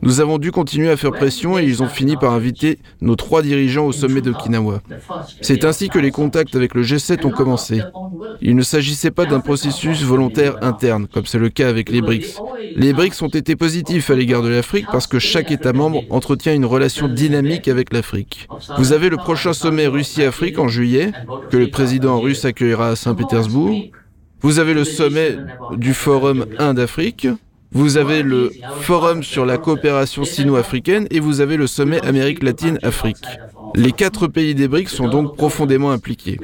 Nous avons dû continuer à faire pression et ils ont fini par inviter nos trois dirigeants au sommet d'Okinawa. C'est ainsi que les contacts avec le G7 ont commencé. Il ne s'agissait pas d'un processus volontaire interne comme c'est le cas avec les BRICS. Les BRICS ont été positifs à l'égard de l'Afrique parce que chaque État membre entretient une relation dynamique avec l'Afrique. Vous avez le prochain sommet Russie-Afrique en juillet, que le président russe accueillera à Saint-Pétersbourg. Vous avez le sommet du Forum Inde-Afrique. Vous avez le Forum sur la coopération sino-africaine et vous avez le sommet Amérique latine-Afrique. Les quatre pays des BRICS sont donc profondément impliqués.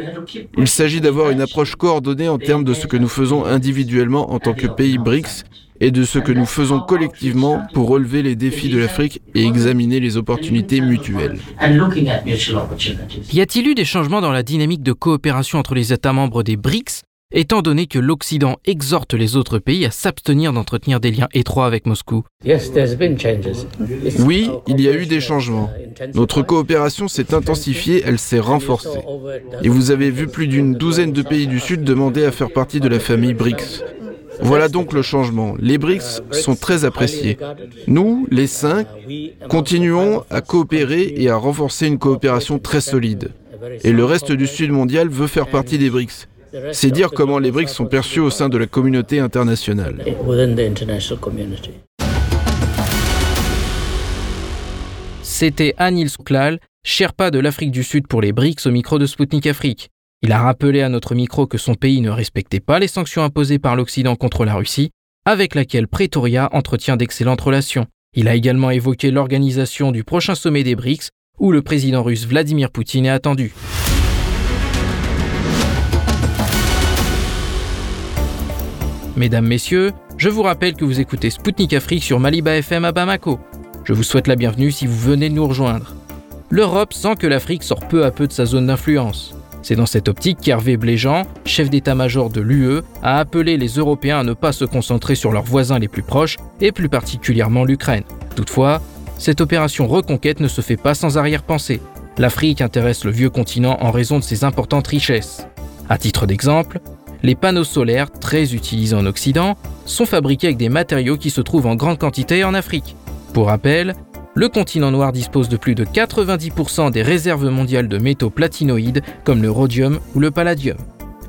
Il s'agit d'avoir une approche coordonnée en termes de ce que nous faisons individuellement en tant que pays BRICS et de ce que nous faisons collectivement pour relever les défis de l'Afrique et examiner les opportunités mutuelles. Y a-t-il eu des changements dans la dynamique de coopération entre les États membres des BRICS étant donné que l'Occident exhorte les autres pays à s'abstenir d'entretenir des liens étroits avec Moscou. Oui, il y a eu des changements. Notre coopération s'est intensifiée, elle s'est renforcée. Et vous avez vu plus d'une douzaine de pays du Sud demander à faire partie de la famille BRICS. Voilà donc le changement. Les BRICS sont très appréciés. Nous, les cinq, continuons à coopérer et à renforcer une coopération très solide. Et le reste du Sud mondial veut faire partie des BRICS. C'est dire comment les BRICS sont perçus au sein de la communauté internationale. C'était Anil Souklal, Sherpa de l'Afrique du Sud pour les BRICS au micro de Sputnik Afrique. Il a rappelé à notre micro que son pays ne respectait pas les sanctions imposées par l'Occident contre la Russie, avec laquelle Pretoria entretient d'excellentes relations. Il a également évoqué l'organisation du prochain sommet des BRICS, où le président russe Vladimir Poutine est attendu. Mesdames, Messieurs, je vous rappelle que vous écoutez Spoutnik Afrique sur Maliba FM à Bamako. Je vous souhaite la bienvenue si vous venez nous rejoindre. L'Europe sent que l'Afrique sort peu à peu de sa zone d'influence. C'est dans cette optique qu'Hervé Bléjean, chef d'état-major de l'UE, a appelé les Européens à ne pas se concentrer sur leurs voisins les plus proches, et plus particulièrement l'Ukraine. Toutefois, cette opération reconquête ne se fait pas sans arrière-pensée. L'Afrique intéresse le vieux continent en raison de ses importantes richesses. À titre d'exemple, les panneaux solaires, très utilisés en Occident, sont fabriqués avec des matériaux qui se trouvent en grande quantité en Afrique. Pour rappel, le continent noir dispose de plus de 90% des réserves mondiales de métaux platinoïdes comme le rhodium ou le palladium.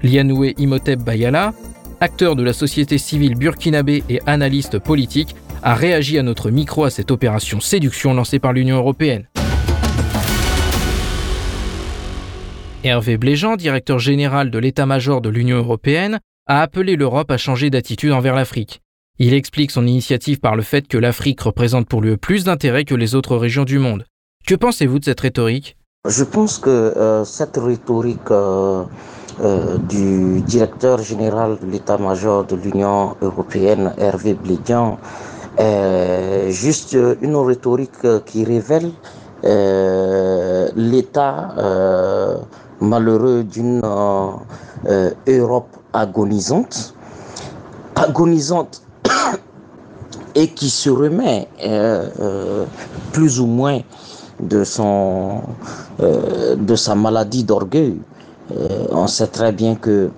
Lianoué Imhotep Bayala, acteur de la société civile burkinabé et analyste politique, a réagi à notre micro à cette opération séduction lancée par l'Union européenne. Hervé Bléjean, directeur général de l'état-major de l'Union européenne, a appelé l'Europe à changer d'attitude envers l'Afrique. Il explique son initiative par le fait que l'Afrique représente pour lui plus d'intérêt que les autres régions du monde. Que pensez-vous de cette rhétorique? Je pense que euh, cette rhétorique euh, euh, du directeur général de l'état-major de l'Union européenne, Hervé Bléjean, est juste une rhétorique qui révèle l'état malheureux d'une euh, Europe agonisante, agonisante et qui se remet euh, euh, plus ou moins de son de sa maladie d'orgueil. on sait très bien que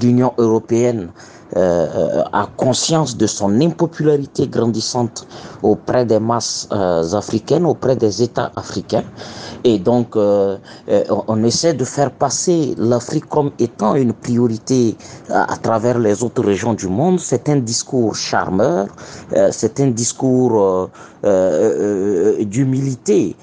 l'Union européenne euh, a conscience de son impopularité grandissante auprès des masses euh, africaines, auprès des États africains. Et donc, euh, on essaie de faire passer l'Afrique comme étant une priorité à, travers les autres régions du monde. C'est un discours charmeur, c'est un discours d'humilité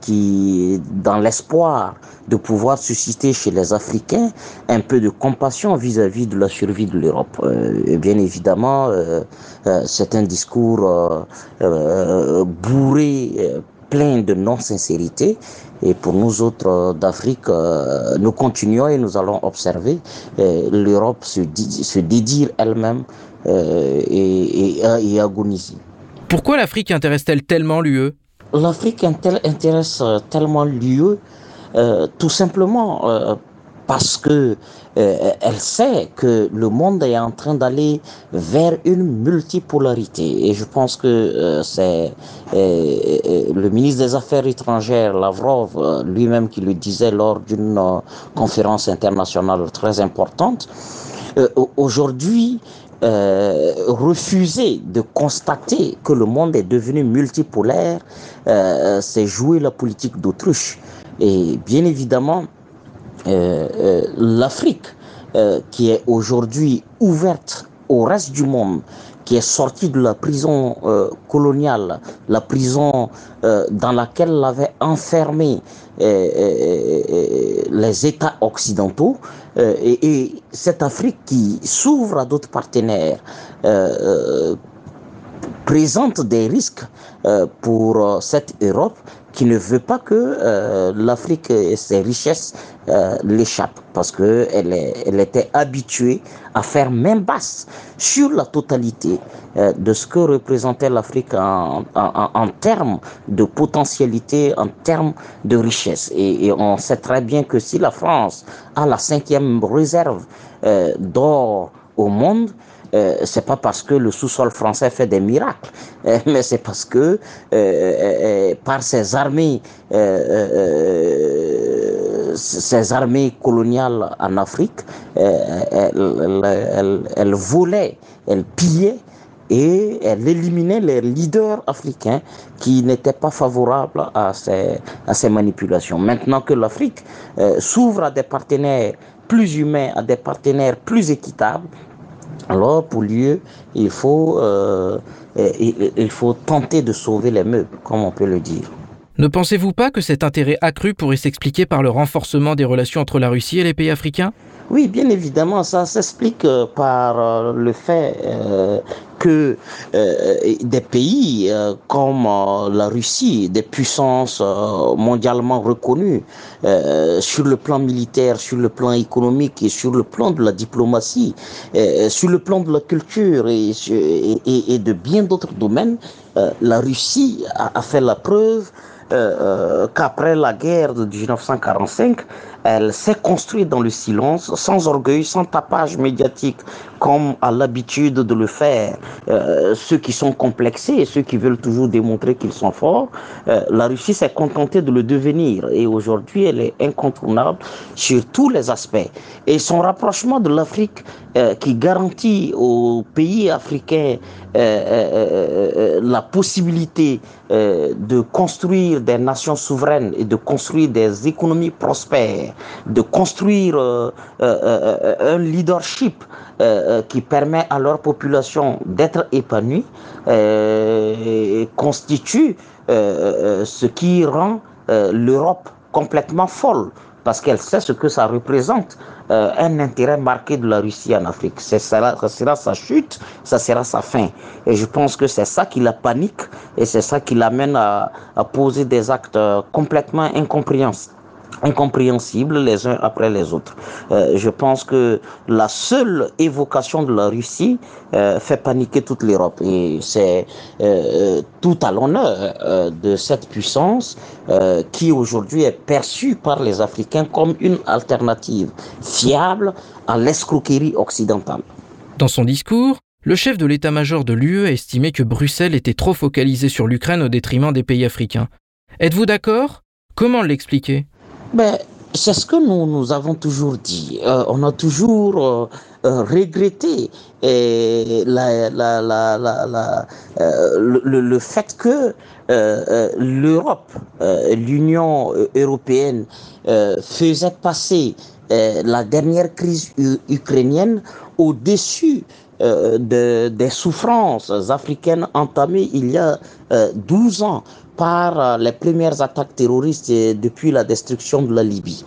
qui, dans l'espoir de pouvoir susciter chez les Africains un peu de compassion vis-à-vis de la survie de l'Europe. Euh, bien évidemment, euh, euh, c'est un discours bourré, plein de non-sincérité. Et pour nous autres d'Afrique, nous continuons et nous allons observer l'Europe se, se dédire elle-même et, et, et agoniser. Pourquoi l'Afrique intéresse-t-elle tellement l'UE? L'Afrique intéresse tellement l'UE euh, tout simplement euh, parce que euh, elle sait que le monde est en train d'aller vers une multipolarité et je pense que c'est le ministre des Affaires étrangères Lavrov lui-même qui le disait lors d'une conférence internationale très importante. Aujourd'hui, euh, refuser de constater que le monde est devenu multipolaire, euh, c'est jouer la politique d'autruche. Et bien évidemment, euh, euh l'Afrique, qui est aujourd'hui ouverte au reste du monde, qui est sortie de la prison euh, coloniale, la prison dans laquelle l'avait enfermé les États occidentaux, et, et, cette Afrique qui s'ouvre à d'autres partenaires présente des risques pour cette Europe qui ne veut pas que l'Afrique et ses richesses l'échappent, parce qu'elle elle était habituée à faire main basse sur la totalité de ce que représentait l'Afrique en, en, termes de potentialité, en termes de richesse. Et, et, on sait très bien que si la France a la cinquième réserve d'or au monde, euh, c'est pas parce que le sous-sol français fait des miracles, euh, mais c'est parce que euh, par ses armées, ces armées coloniales en Afrique, elle, elle, volait, elle pillait et elle éliminait les leaders africains qui n'étaient pas favorables à ces, à ces manipulations. Maintenant que l'Afrique s'ouvre à des partenaires plus humains, à des partenaires plus équitables, alors, pour lieu, il faut, euh, il, faut tenter de sauver les meubles, comme on peut le dire. Ne pensez-vous pas que cet intérêt accru pourrait s'expliquer par le renforcement des relations entre la Russie et les pays africains? Oui, bien évidemment, ça s'explique euh, par euh, le fait que euh, des pays euh, comme euh, la Russie, des puissances mondialement reconnues sur le plan militaire, sur le plan économique et sur le plan de la diplomatie, sur le plan de la culture et, et, de bien d'autres domaines, la Russie a, a, fait la preuve qu'après la guerre de 1945, elle s'est construite dans le silence, sans orgueil, sans tapage médiatique, comme à l'habitude de le faire euh, ceux qui sont complexés et ceux qui veulent toujours démontrer qu'ils sont forts. Euh, la Russie s'est contentée de le devenir et aujourd'hui elle est incontournable sur tous les aspects. Et son rapprochement de l'Afrique euh, qui garantit aux pays africains la possibilité de construire des nations souveraines et de construire des économies prospères, de construire un leadership euh, qui permet à leur population d'être épanouie euh, constitue euh, ce qui rend l'Europe complètement folle parce qu'elle sait ce que ça représente, un intérêt marqué de la Russie en Afrique. ça sera sa chute, ça sera sa fin. Et je pense que c'est ça qui la panique et c'est ça qui l'amène à, à poser des actes complètement incompréhensibles incompréhensibles les uns après les autres. Euh, je pense que la seule évocation de la Russie euh, fait paniquer toute l'Europe et c'est euh, tout à l'honneur de cette puissance qui aujourd'hui est perçue par les Africains comme une alternative fiable à l'escroquerie occidentale. Dans son discours, le chef de l'état-major de l'UE a estimé que Bruxelles était trop focalisée sur l'Ukraine au détriment des pays africains. Êtes-vous d'accord? Comment l'expliquer? Ben, c'est ce que nous, nous avons toujours dit. Euh, on a toujours euh, euh, regretté la, la, la, le, le, fait que l'Europe, l'Union européenne faisait passer la dernière crise ukrainienne au-dessus de, des souffrances africaines entamées il y a 12 ans par euh, les premières attaques terroristes depuis la destruction de la Libye.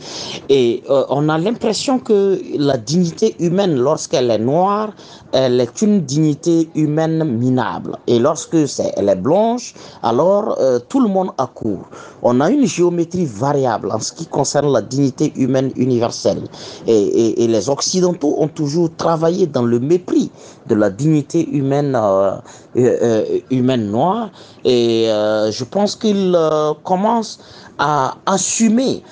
Et euh, on a l'impression que la dignité humaine, lorsqu'elle est noire, elle est une dignité humaine minable. Et lorsque c'est, elle est blanche, alors euh, tout le monde accourt. On a une géométrie variable en ce qui concerne la dignité humaine universelle. Et, et, les Occidentaux ont toujours travaillé dans le mépris de la dignité humaine, humaine noire. Et je pense qu'ils euh, commencent à assumer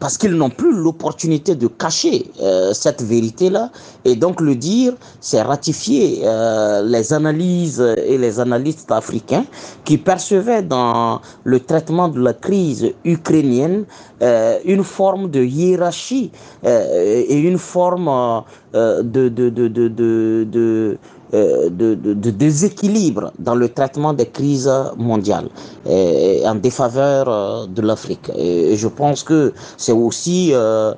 parce qu'ils n'ont plus l'opportunité de cacher euh, cette vérité-là. Et donc le dire, c'est ratifier euh, les analyses et les analystes africains qui percevaient dans le traitement de la crise ukrainienne une forme de hiérarchie et une forme de, de, de, de euh, de, de, déséquilibre dans le traitement des crises mondiales et, en défaveur euh, de l'Afrique. Je pense que c'est aussi euh,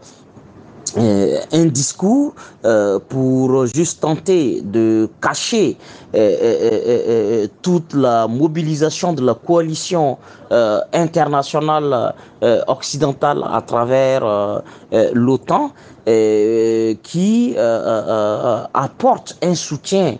euh, un discours euh, pour juste tenter de cacher euh, toute la mobilisation de la coalition internationale occidentale à travers l'OTAN qui apporte un soutien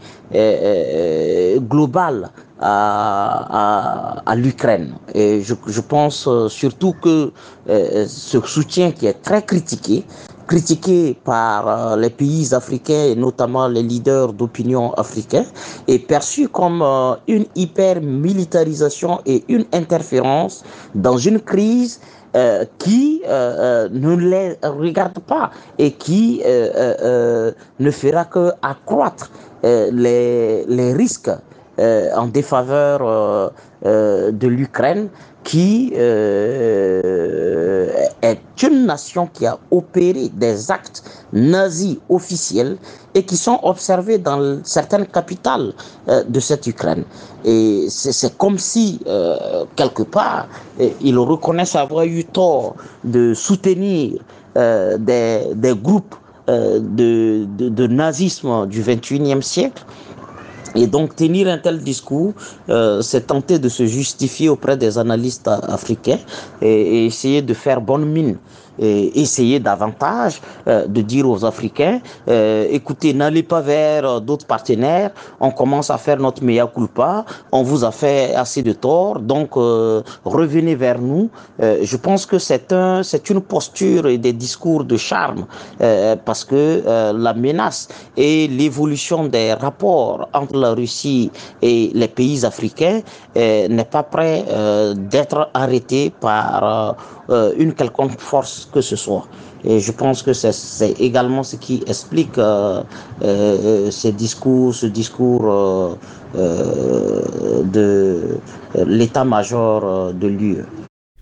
global à, l'Ukraine. Et je, pense surtout que ce soutien qui est très critiqué, critiqué par les pays africains et notamment les leaders d'opinion africains, est perçu comme une hyper militarisation et une interférence dans une crise euh, qui euh, euh, ne les regarde pas et qui ne fera que accroître les, les risques en défaveur de l'Ukraine qui euh, est une nation qui a opéré des actes nazis officiels et qui sont observés dans certaines capitales euh, de cette Ukraine. Et c'est comme si, euh, quelque part, ils reconnaissent avoir eu tort de soutenir des, des, groupes de, de, de nazisme du 21e siècle et donc tenir un tel discours, euh, c'est tenter de se justifier auprès des analystes africains et essayer de faire bonne mine essayer davantage euh, de dire aux Africains, euh, écoutez, n'allez pas vers euh, d'autres partenaires, on commence à faire notre mea culpa, on vous a fait assez de tort, donc revenez vers nous. je pense que c'est un, c'est une posture et des discours de charme parce que la menace et l'évolution des rapports entre la Russie et les pays africains n'est pas prêt d'être arrêté par une quelconque force que ce soit. Et je pense que c'est également ce qui explique euh, euh, ces discours, ce discours de l'état-major de l'UE.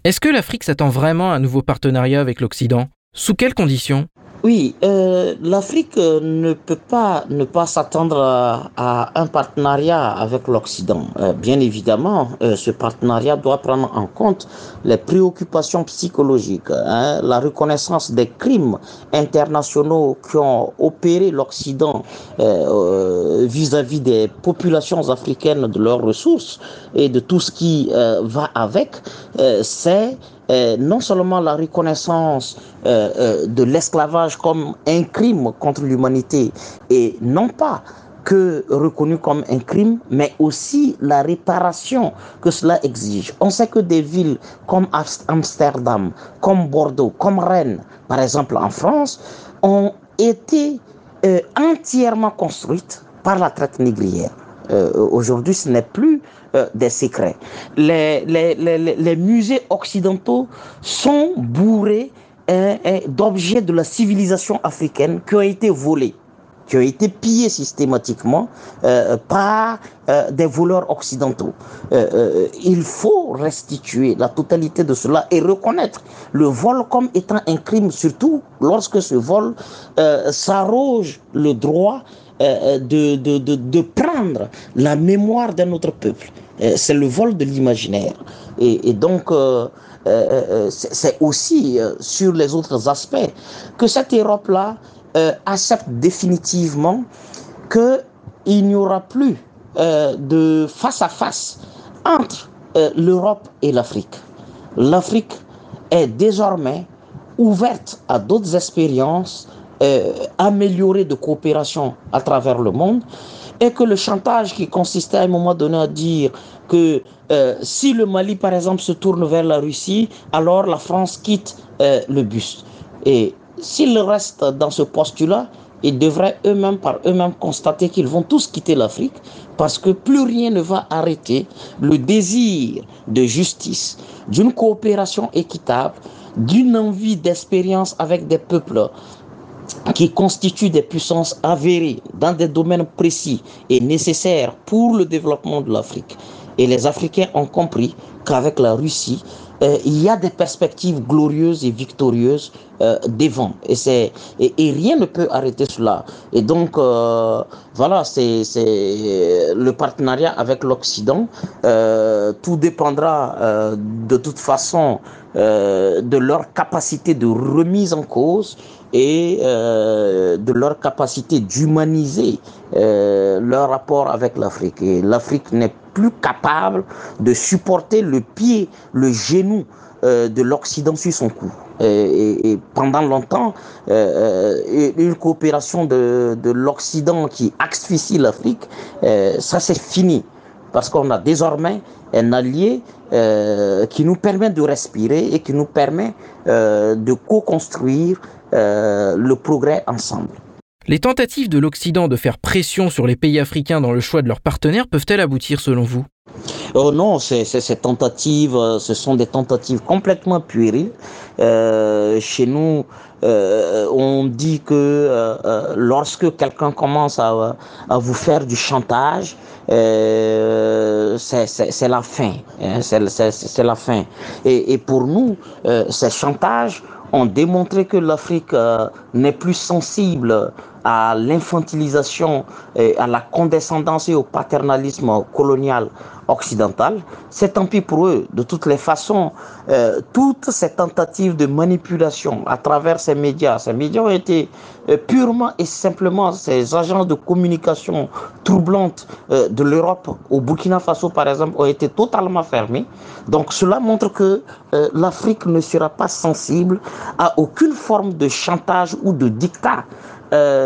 Est-ce que l'Afrique s'attend vraiment à un nouveau partenariat avec l'Occident? Sous quelles conditions? Oui, euh, l'Afrique euh, ne peut pas ne pas s'attendre à, un partenariat avec l'Occident. Euh, bien évidemment, ce partenariat doit prendre en compte les préoccupations psychologiques, hein, la reconnaissance des crimes internationaux qui ont opéré l'Occident vis-à-vis des populations africaines de leurs ressources et de tout ce qui va avec. C'est euh, non seulement la reconnaissance euh, euh, de l'esclavage comme un crime contre l'humanité, et non pas que reconnu comme un crime, mais aussi la réparation que cela exige. On sait que des villes comme Amsterdam, comme Bordeaux, comme Rennes, par exemple en France, ont été entièrement construites par la traite négrière. Aujourd'hui, ce n'est plus euh, des secrets. Les, les, les, les, musées occidentaux sont bourrés hein, hein, d'objets de la civilisation africaine qui ont été volés qui ont été pillés systématiquement euh, par euh, des voleurs occidentaux. il faut restituer la totalité de cela et reconnaître le vol comme étant un crime, surtout lorsque ce vol s'arroge le droit euh, de, de, de, de, prendre la mémoire d'un autre peuple. Euh, c'est le vol de l'imaginaire. Et, donc, euh, c'est aussi sur les autres aspects que cette Europe-là accepte définitivement qu'il n'y aura plus de face à face entre l'Europe et l'Afrique. L'Afrique est désormais ouverte à d'autres expériences euh, de coopération à travers le monde et que le chantage qui consistait à un moment donné à dire que euh, si le Mali, par exemple, se tourne vers la Russie, alors la France quitte euh, le bus. Et s'ils restent dans ce postulat, ils devraient eux-mêmes par eux-mêmes constater qu'ils vont tous quitter l'Afrique parce que plus rien ne va arrêter le désir de justice, d'une coopération équitable, d'une envie d'expérience avec des peuples qui constituent des puissances avérées dans des domaines précis et nécessaires pour le développement de l'Afrique. Et les Africains ont compris qu'avec la Russie, euh, il y a des perspectives glorieuses et victorieuses euh, devant. Et, c'est, et, rien ne peut arrêter cela. Et donc, euh, voilà, c'est, c'est le partenariat avec l'Occident. tout dépendra de toute façon de leur capacité de remise en cause et euh, de leur capacité d'humaniser euh, leur rapport avec l'Afrique. Et l'Afrique n'est plus capable de supporter le pied, le genou euh, de l'Occident sur son cou. Et, et, pendant longtemps, euh, une coopération de, de l'Occident qui asphyxie l'Afrique, ça c'est fini. parce qu'on a désormais un allié euh, qui nous permet de respirer et qui nous permet euh, de co-construire euh, le progrès ensemble. Les tentatives de l'Occident de faire pression sur les pays africains dans le choix de leurs partenaires peuvent-elles aboutir selon vous? Oh non, ces, ces, tentatives, ce sont des tentatives complètement puériles. Euh, chez nous, euh, on dit que euh, euh lorsque quelqu'un commence à, à, vous faire du chantage, euh, c'est la fin. Hein, c'est la fin. Et, et pour nous, euh, ces chantages ont démontré que l'Afrique n'est plus sensible à l'infantilisation, à la condescendance et au paternalisme colonial occidental, c'est tant pis pour eux. De toutes les façons, euh, toutes ces tentatives de manipulation à travers ces médias, ces médias ont été euh, purement et simplement ces agences de communication troublantes euh, de l'Europe au Burkina Faso, par exemple, ont été totalement fermées. Donc cela montre que l'Afrique ne sera pas sensible à aucune forme de chantage ou de dictat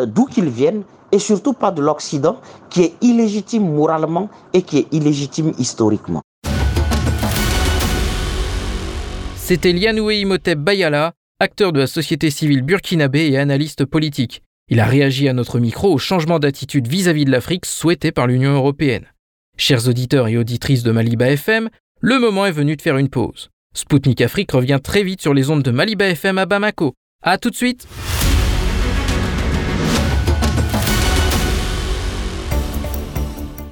d'où qu'ils viennent et surtout pas de l'Occident qui est illégitime moralement et qui est illégitime historiquement. C'était Lianoué Imhotep Bayala, acteur de la société civile burkinabé et analyste politique. Il a réagi à notre micro au changement d'attitude vis-à-vis de l'Afrique souhaité par l'Union européenne. Chers auditeurs et auditrices de Maliba FM, le moment est venu de faire une pause. Spoutnik Afrique revient très vite sur les ondes de Maliba FM à Bamako. A tout de suite!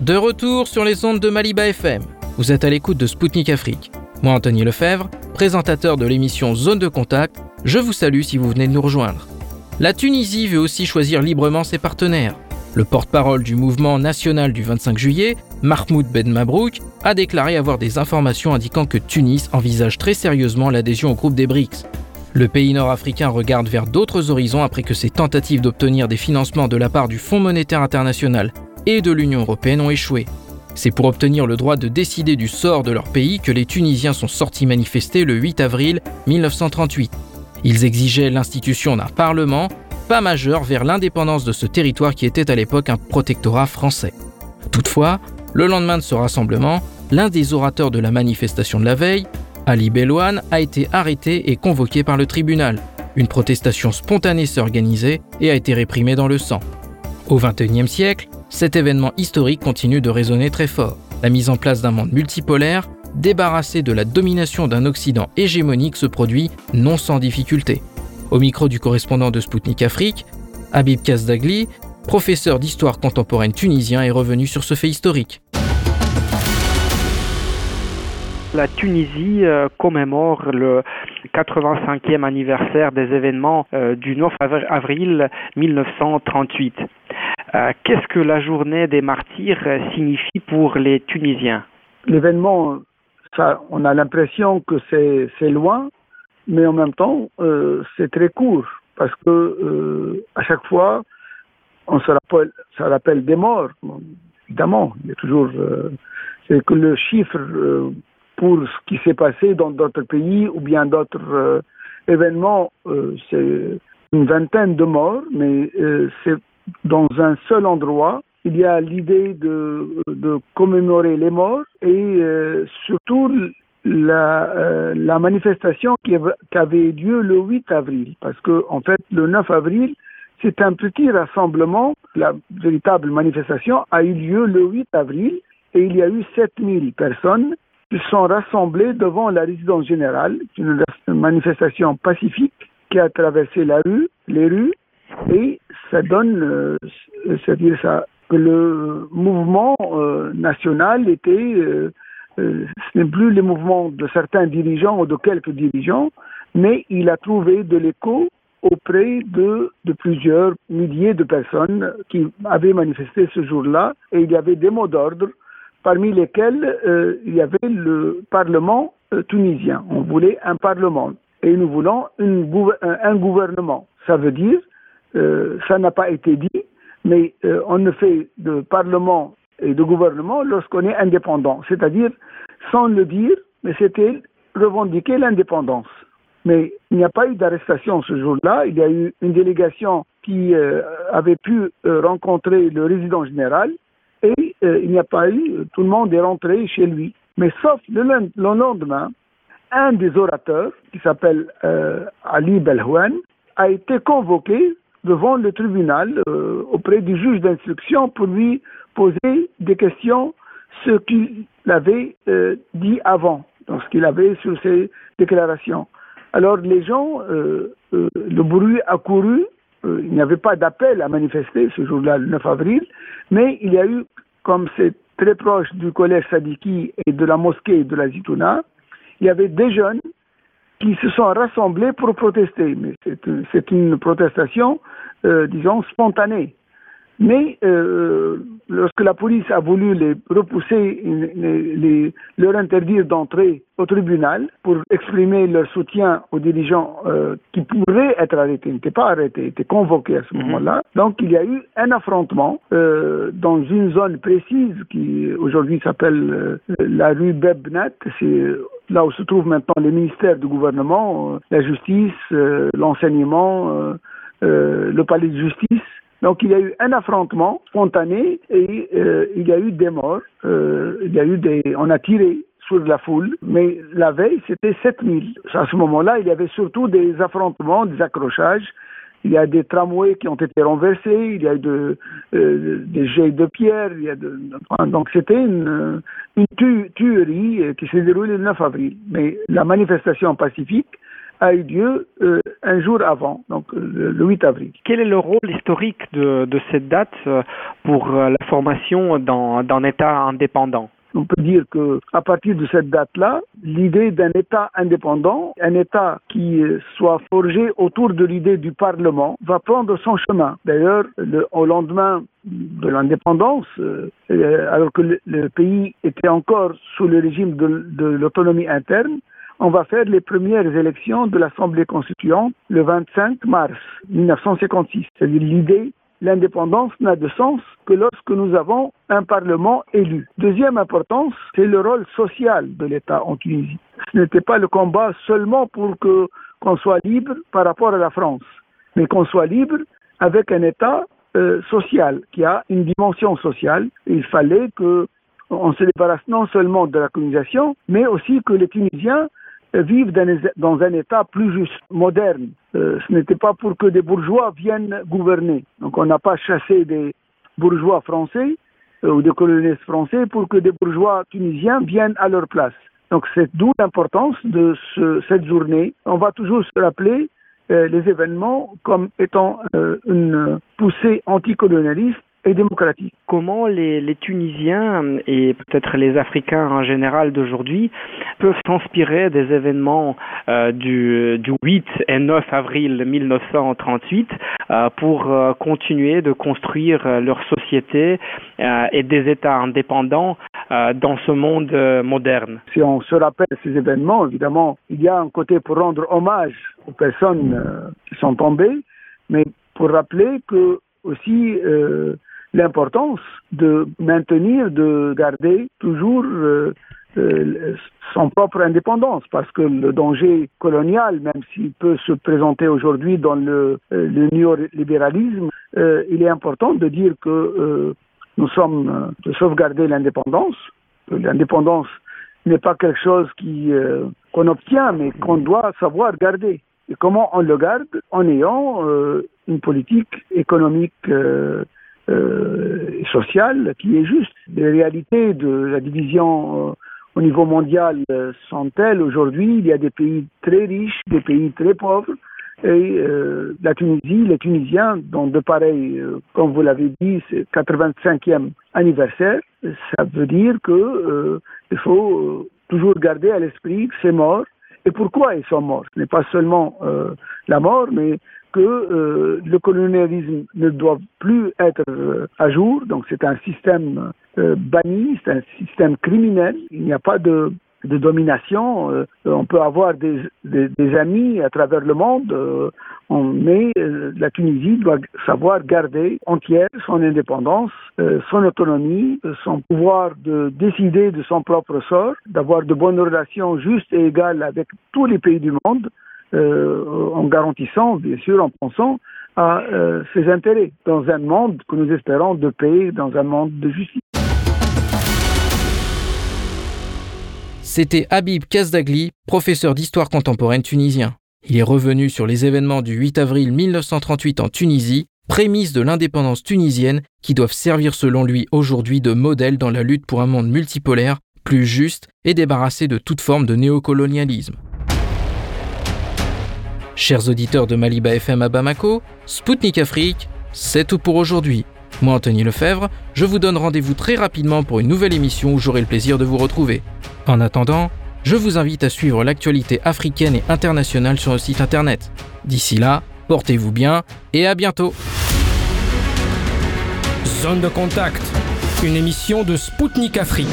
De retour sur les ondes de Maliba FM. Vous êtes à l'écoute de Spoutnik Afrique. Moi, Anthony Lefebvre, présentateur de l'émission Zone de Contact, je vous salue si vous venez de nous rejoindre. La Tunisie veut aussi choisir librement ses partenaires. Le porte-parole du mouvement national du 25 juillet, Mahmoud Ben Mabrouk, a déclaré avoir des informations indiquant que Tunis envisage très sérieusement l'adhésion au groupe des BRICS. Le pays nord-africain regarde vers d'autres horizons après que ses tentatives d'obtenir des financements de la part du Fonds monétaire international et de l'Union européenne ont échoué. C'est pour obtenir le droit de décider du sort de leur pays que les Tunisiens sont sortis manifester le 8 avril 1938. Ils exigeaient l'institution d'un parlement, pas majeur, vers l'indépendance de ce territoire qui était à l'époque un protectorat français. Toutefois, le lendemain de ce rassemblement, l'un des orateurs de la manifestation de la veille, Ali Belouane, a été arrêté et convoqué par le tribunal. Une protestation spontanée s'est organisée et a été réprimée dans le sang. Au XXIe siècle, cet événement historique continue de résonner très fort. La mise en place d'un monde multipolaire, débarrassé de la domination d'un Occident hégémonique, se produit non sans difficulté. Au micro du correspondant de Spoutnik Afrique, Habib Kazdagli, professeur d'histoire contemporaine tunisien, est revenu sur ce fait historique. La Tunisie euh, commémore le 85e anniversaire des événements euh, du 9 avril 1938. Euh, qu'est-ce que la journée des martyrs signifie pour les Tunisiens L'événement, on a l'impression que c'est loin, mais en même temps, euh, c'est très court parce que euh, à chaque fois, on se rappelle, ça rappelle des morts. Évidemment, il y a toujours, c'est que le chiffre pour ce qui s'est passé dans d'autres pays ou bien d'autres événements, c'est une vingtaine de morts, mais c'est dans un seul endroit. Il y a l'idée de, de, commémorer les morts et euh, surtout la, euh, la manifestation qui, qui, avait lieu le 8 avril. Parce que, en fait, le 9 avril, c'est un petit rassemblement. La véritable manifestation a eu lieu le 8 avril et il y a eu 7000 personnes qui sont rassemblées devant la résidence générale, une manifestation pacifique qui a traversé la rue, les rues, et ça donne, euh, c'est-à-dire ça, que le mouvement euh, national était, euh, ce n'est plus le mouvement de certains dirigeants ou de quelques dirigeants, mais il a trouvé de l'écho auprès de, de plusieurs milliers de personnes qui avaient manifesté ce jour-là, et il y avait des mots d'ordre, parmi lesquels il y avait le Parlement tunisien. On voulait un Parlement, et nous voulons une, un gouvernement. Ça veut dire euh, ça n'a pas été dit, mais euh, on ne fait de parlement et de gouvernement lorsqu'on est indépendant, c'est-à-dire sans le dire, mais c'était revendiquer l'indépendance. Mais il n'y a pas eu d'arrestation ce jour-là. Il y a eu une délégation qui euh, avait pu rencontrer le résident général et il n'y a pas eu, tout le monde est rentré chez lui. Mais sauf le, lendemain, un des orateurs, qui s'appelle Ali Belhouane, a été convoqué devant le tribunal auprès du juge d'instruction pour lui poser des questions, ce qu'il avait dit avant, donc ce qu'il avait sur ses déclarations. Alors les gens, euh, euh, le bruit a couru, euh, il n'y avait pas d'appel à manifester ce jour-là, le 9 avril, mais il y a eu, comme c'est très proche du collège Sadiki et de la mosquée de la Zitouna, il y avait des jeunes qui se sont rassemblés pour protester. Mais c'est une protestation, disons, spontanée. Mais euh, lorsque la police a voulu les repousser, les, leur interdire d'entrer au tribunal pour exprimer leur soutien aux dirigeants euh, qui pourraient être arrêtés, n'étaient pas arrêtés, étaient convoqués à ce mhm. moment-là. Donc il y a eu un affrontement euh, dans une zone précise qui aujourd'hui s'appelle euh, la rue Bebnet. C'est là où se trouvent maintenant les ministères du gouvernement, euh, la justice, l'enseignement, le palais de justice. Donc il y a eu un affrontement spontané et euh, il y a eu des morts. Euh, il y a eu des, on a tiré sur la foule, mais la veille c'était 7000. À ce moment-là, il y avait surtout des affrontements, des accrochages. Il y a des tramways qui ont été renversés, il y a eu de, euh, des jets de pierre, il y a de, donc c'était une, une tuerie qui s'est déroulée le 9 avril. Mais la manifestation pacifique a eu lieu euh, un jour avant, donc euh, le, 8 avril. Quel est le rôle historique de, de cette date euh, pour la formation d'un État indépendant? On peut dire que à partir de cette date-là, l'idée d'un État indépendant, un État qui soit forgé autour de l'idée du Parlement, va prendre son chemin. D'ailleurs, au lendemain de l'indépendance, alors que le, pays était encore sous le régime de l'autonomie interne, on va faire les premières élections de l'Assemblée constituante le 25 mars 1956. C'est-à-dire l'idée, l'indépendance n'a de sens que lorsque nous avons un Parlement élu. Deuxième importance, c'est le rôle social de l'État en Tunisie. Ce n'était pas le combat seulement pour que qu'on soit libre par rapport à la France, mais qu'on soit libre avec un État euh, social qui a une dimension sociale. Il fallait que on se débarrasse non seulement de la colonisation, mais aussi que les Tunisiens vivent dans un État plus juste, moderne. Euh, ce n'était pas pour que des bourgeois viennent gouverner. Donc on n'a pas chassé des bourgeois français euh, ou des colonialistes français pour que des bourgeois tunisiens viennent à leur place. Donc c'est d'où l'importance de ce, cette journée. On va toujours se rappeler euh, les événements comme étant une poussée anticolonialiste et démocratique. Comment les, les Tunisiens et peut-être les Africains en général d'aujourd'hui peuvent s'inspirer des événements euh, du, du 8 et 9 avril 1938 euh, pour euh, continuer de construire euh, leur société euh, et des États indépendants euh, dans ce monde moderne. Si on se rappelle ces événements, évidemment, il y a un côté pour rendre hommage aux personnes qui sont tombées, mais pour rappeler que aussi l'importance de maintenir, de garder toujours euh, euh, son propre indépendance, parce que le danger colonial, même s'il peut se présenter aujourd'hui dans le, euh, le néolibéralisme, il est important de dire que nous sommes de sauvegarder l'indépendance. L'indépendance n'est pas quelque chose qui qu'on obtient, mais qu'on doit savoir garder. Et comment on le garde? En ayant une politique économique euh, sociale qui est juste. Les réalités de la division euh, au niveau mondial euh, sont telles aujourd'hui. Il y a des pays très riches, des pays très pauvres. Et la Tunisie, les Tunisiens, dont de pareil, comme vous l'avez dit, c'est 85e anniversaire, ça veut dire que il faut toujours garder à l'esprit que c'est mort. Et pourquoi ils sont morts? Ce n'est pas seulement la mort, mais que euh, le colonialisme ne doit plus être euh, à jour, donc c'est un système euh, banni, c'est un système criminel, il n'y a pas de, domination, on peut avoir des, amis à travers le monde, on, mais la Tunisie doit savoir garder entière son indépendance, son autonomie, son pouvoir de décider de son propre sort, d'avoir de bonnes relations justes et égales avec tous les pays du monde, euh, en garantissant, bien sûr, en pensant à euh, ses intérêts, dans un monde que nous espérons de paix, dans un monde de justice. C'était Habib Kazdagli, professeur d'histoire contemporaine tunisien. Il est revenu sur les événements du 8 avril 1938 en Tunisie, prémices de l'indépendance tunisienne qui doivent servir selon lui aujourd'hui de modèle dans la lutte pour un monde multipolaire, plus juste et débarrassé de toute forme de néocolonialisme. Chers auditeurs de Maliba FM à Bamako, Spoutnik Afrique, c'est tout pour aujourd'hui. Moi, Anthony Lefebvre, je vous donne rendez-vous très rapidement pour une nouvelle émission où j'aurai le plaisir de vous retrouver. En attendant, je vous invite à suivre l'actualité africaine et internationale sur le site internet. D'ici là, portez-vous bien et à bientôt. Zone de contact, une émission de Spoutnik Afrique.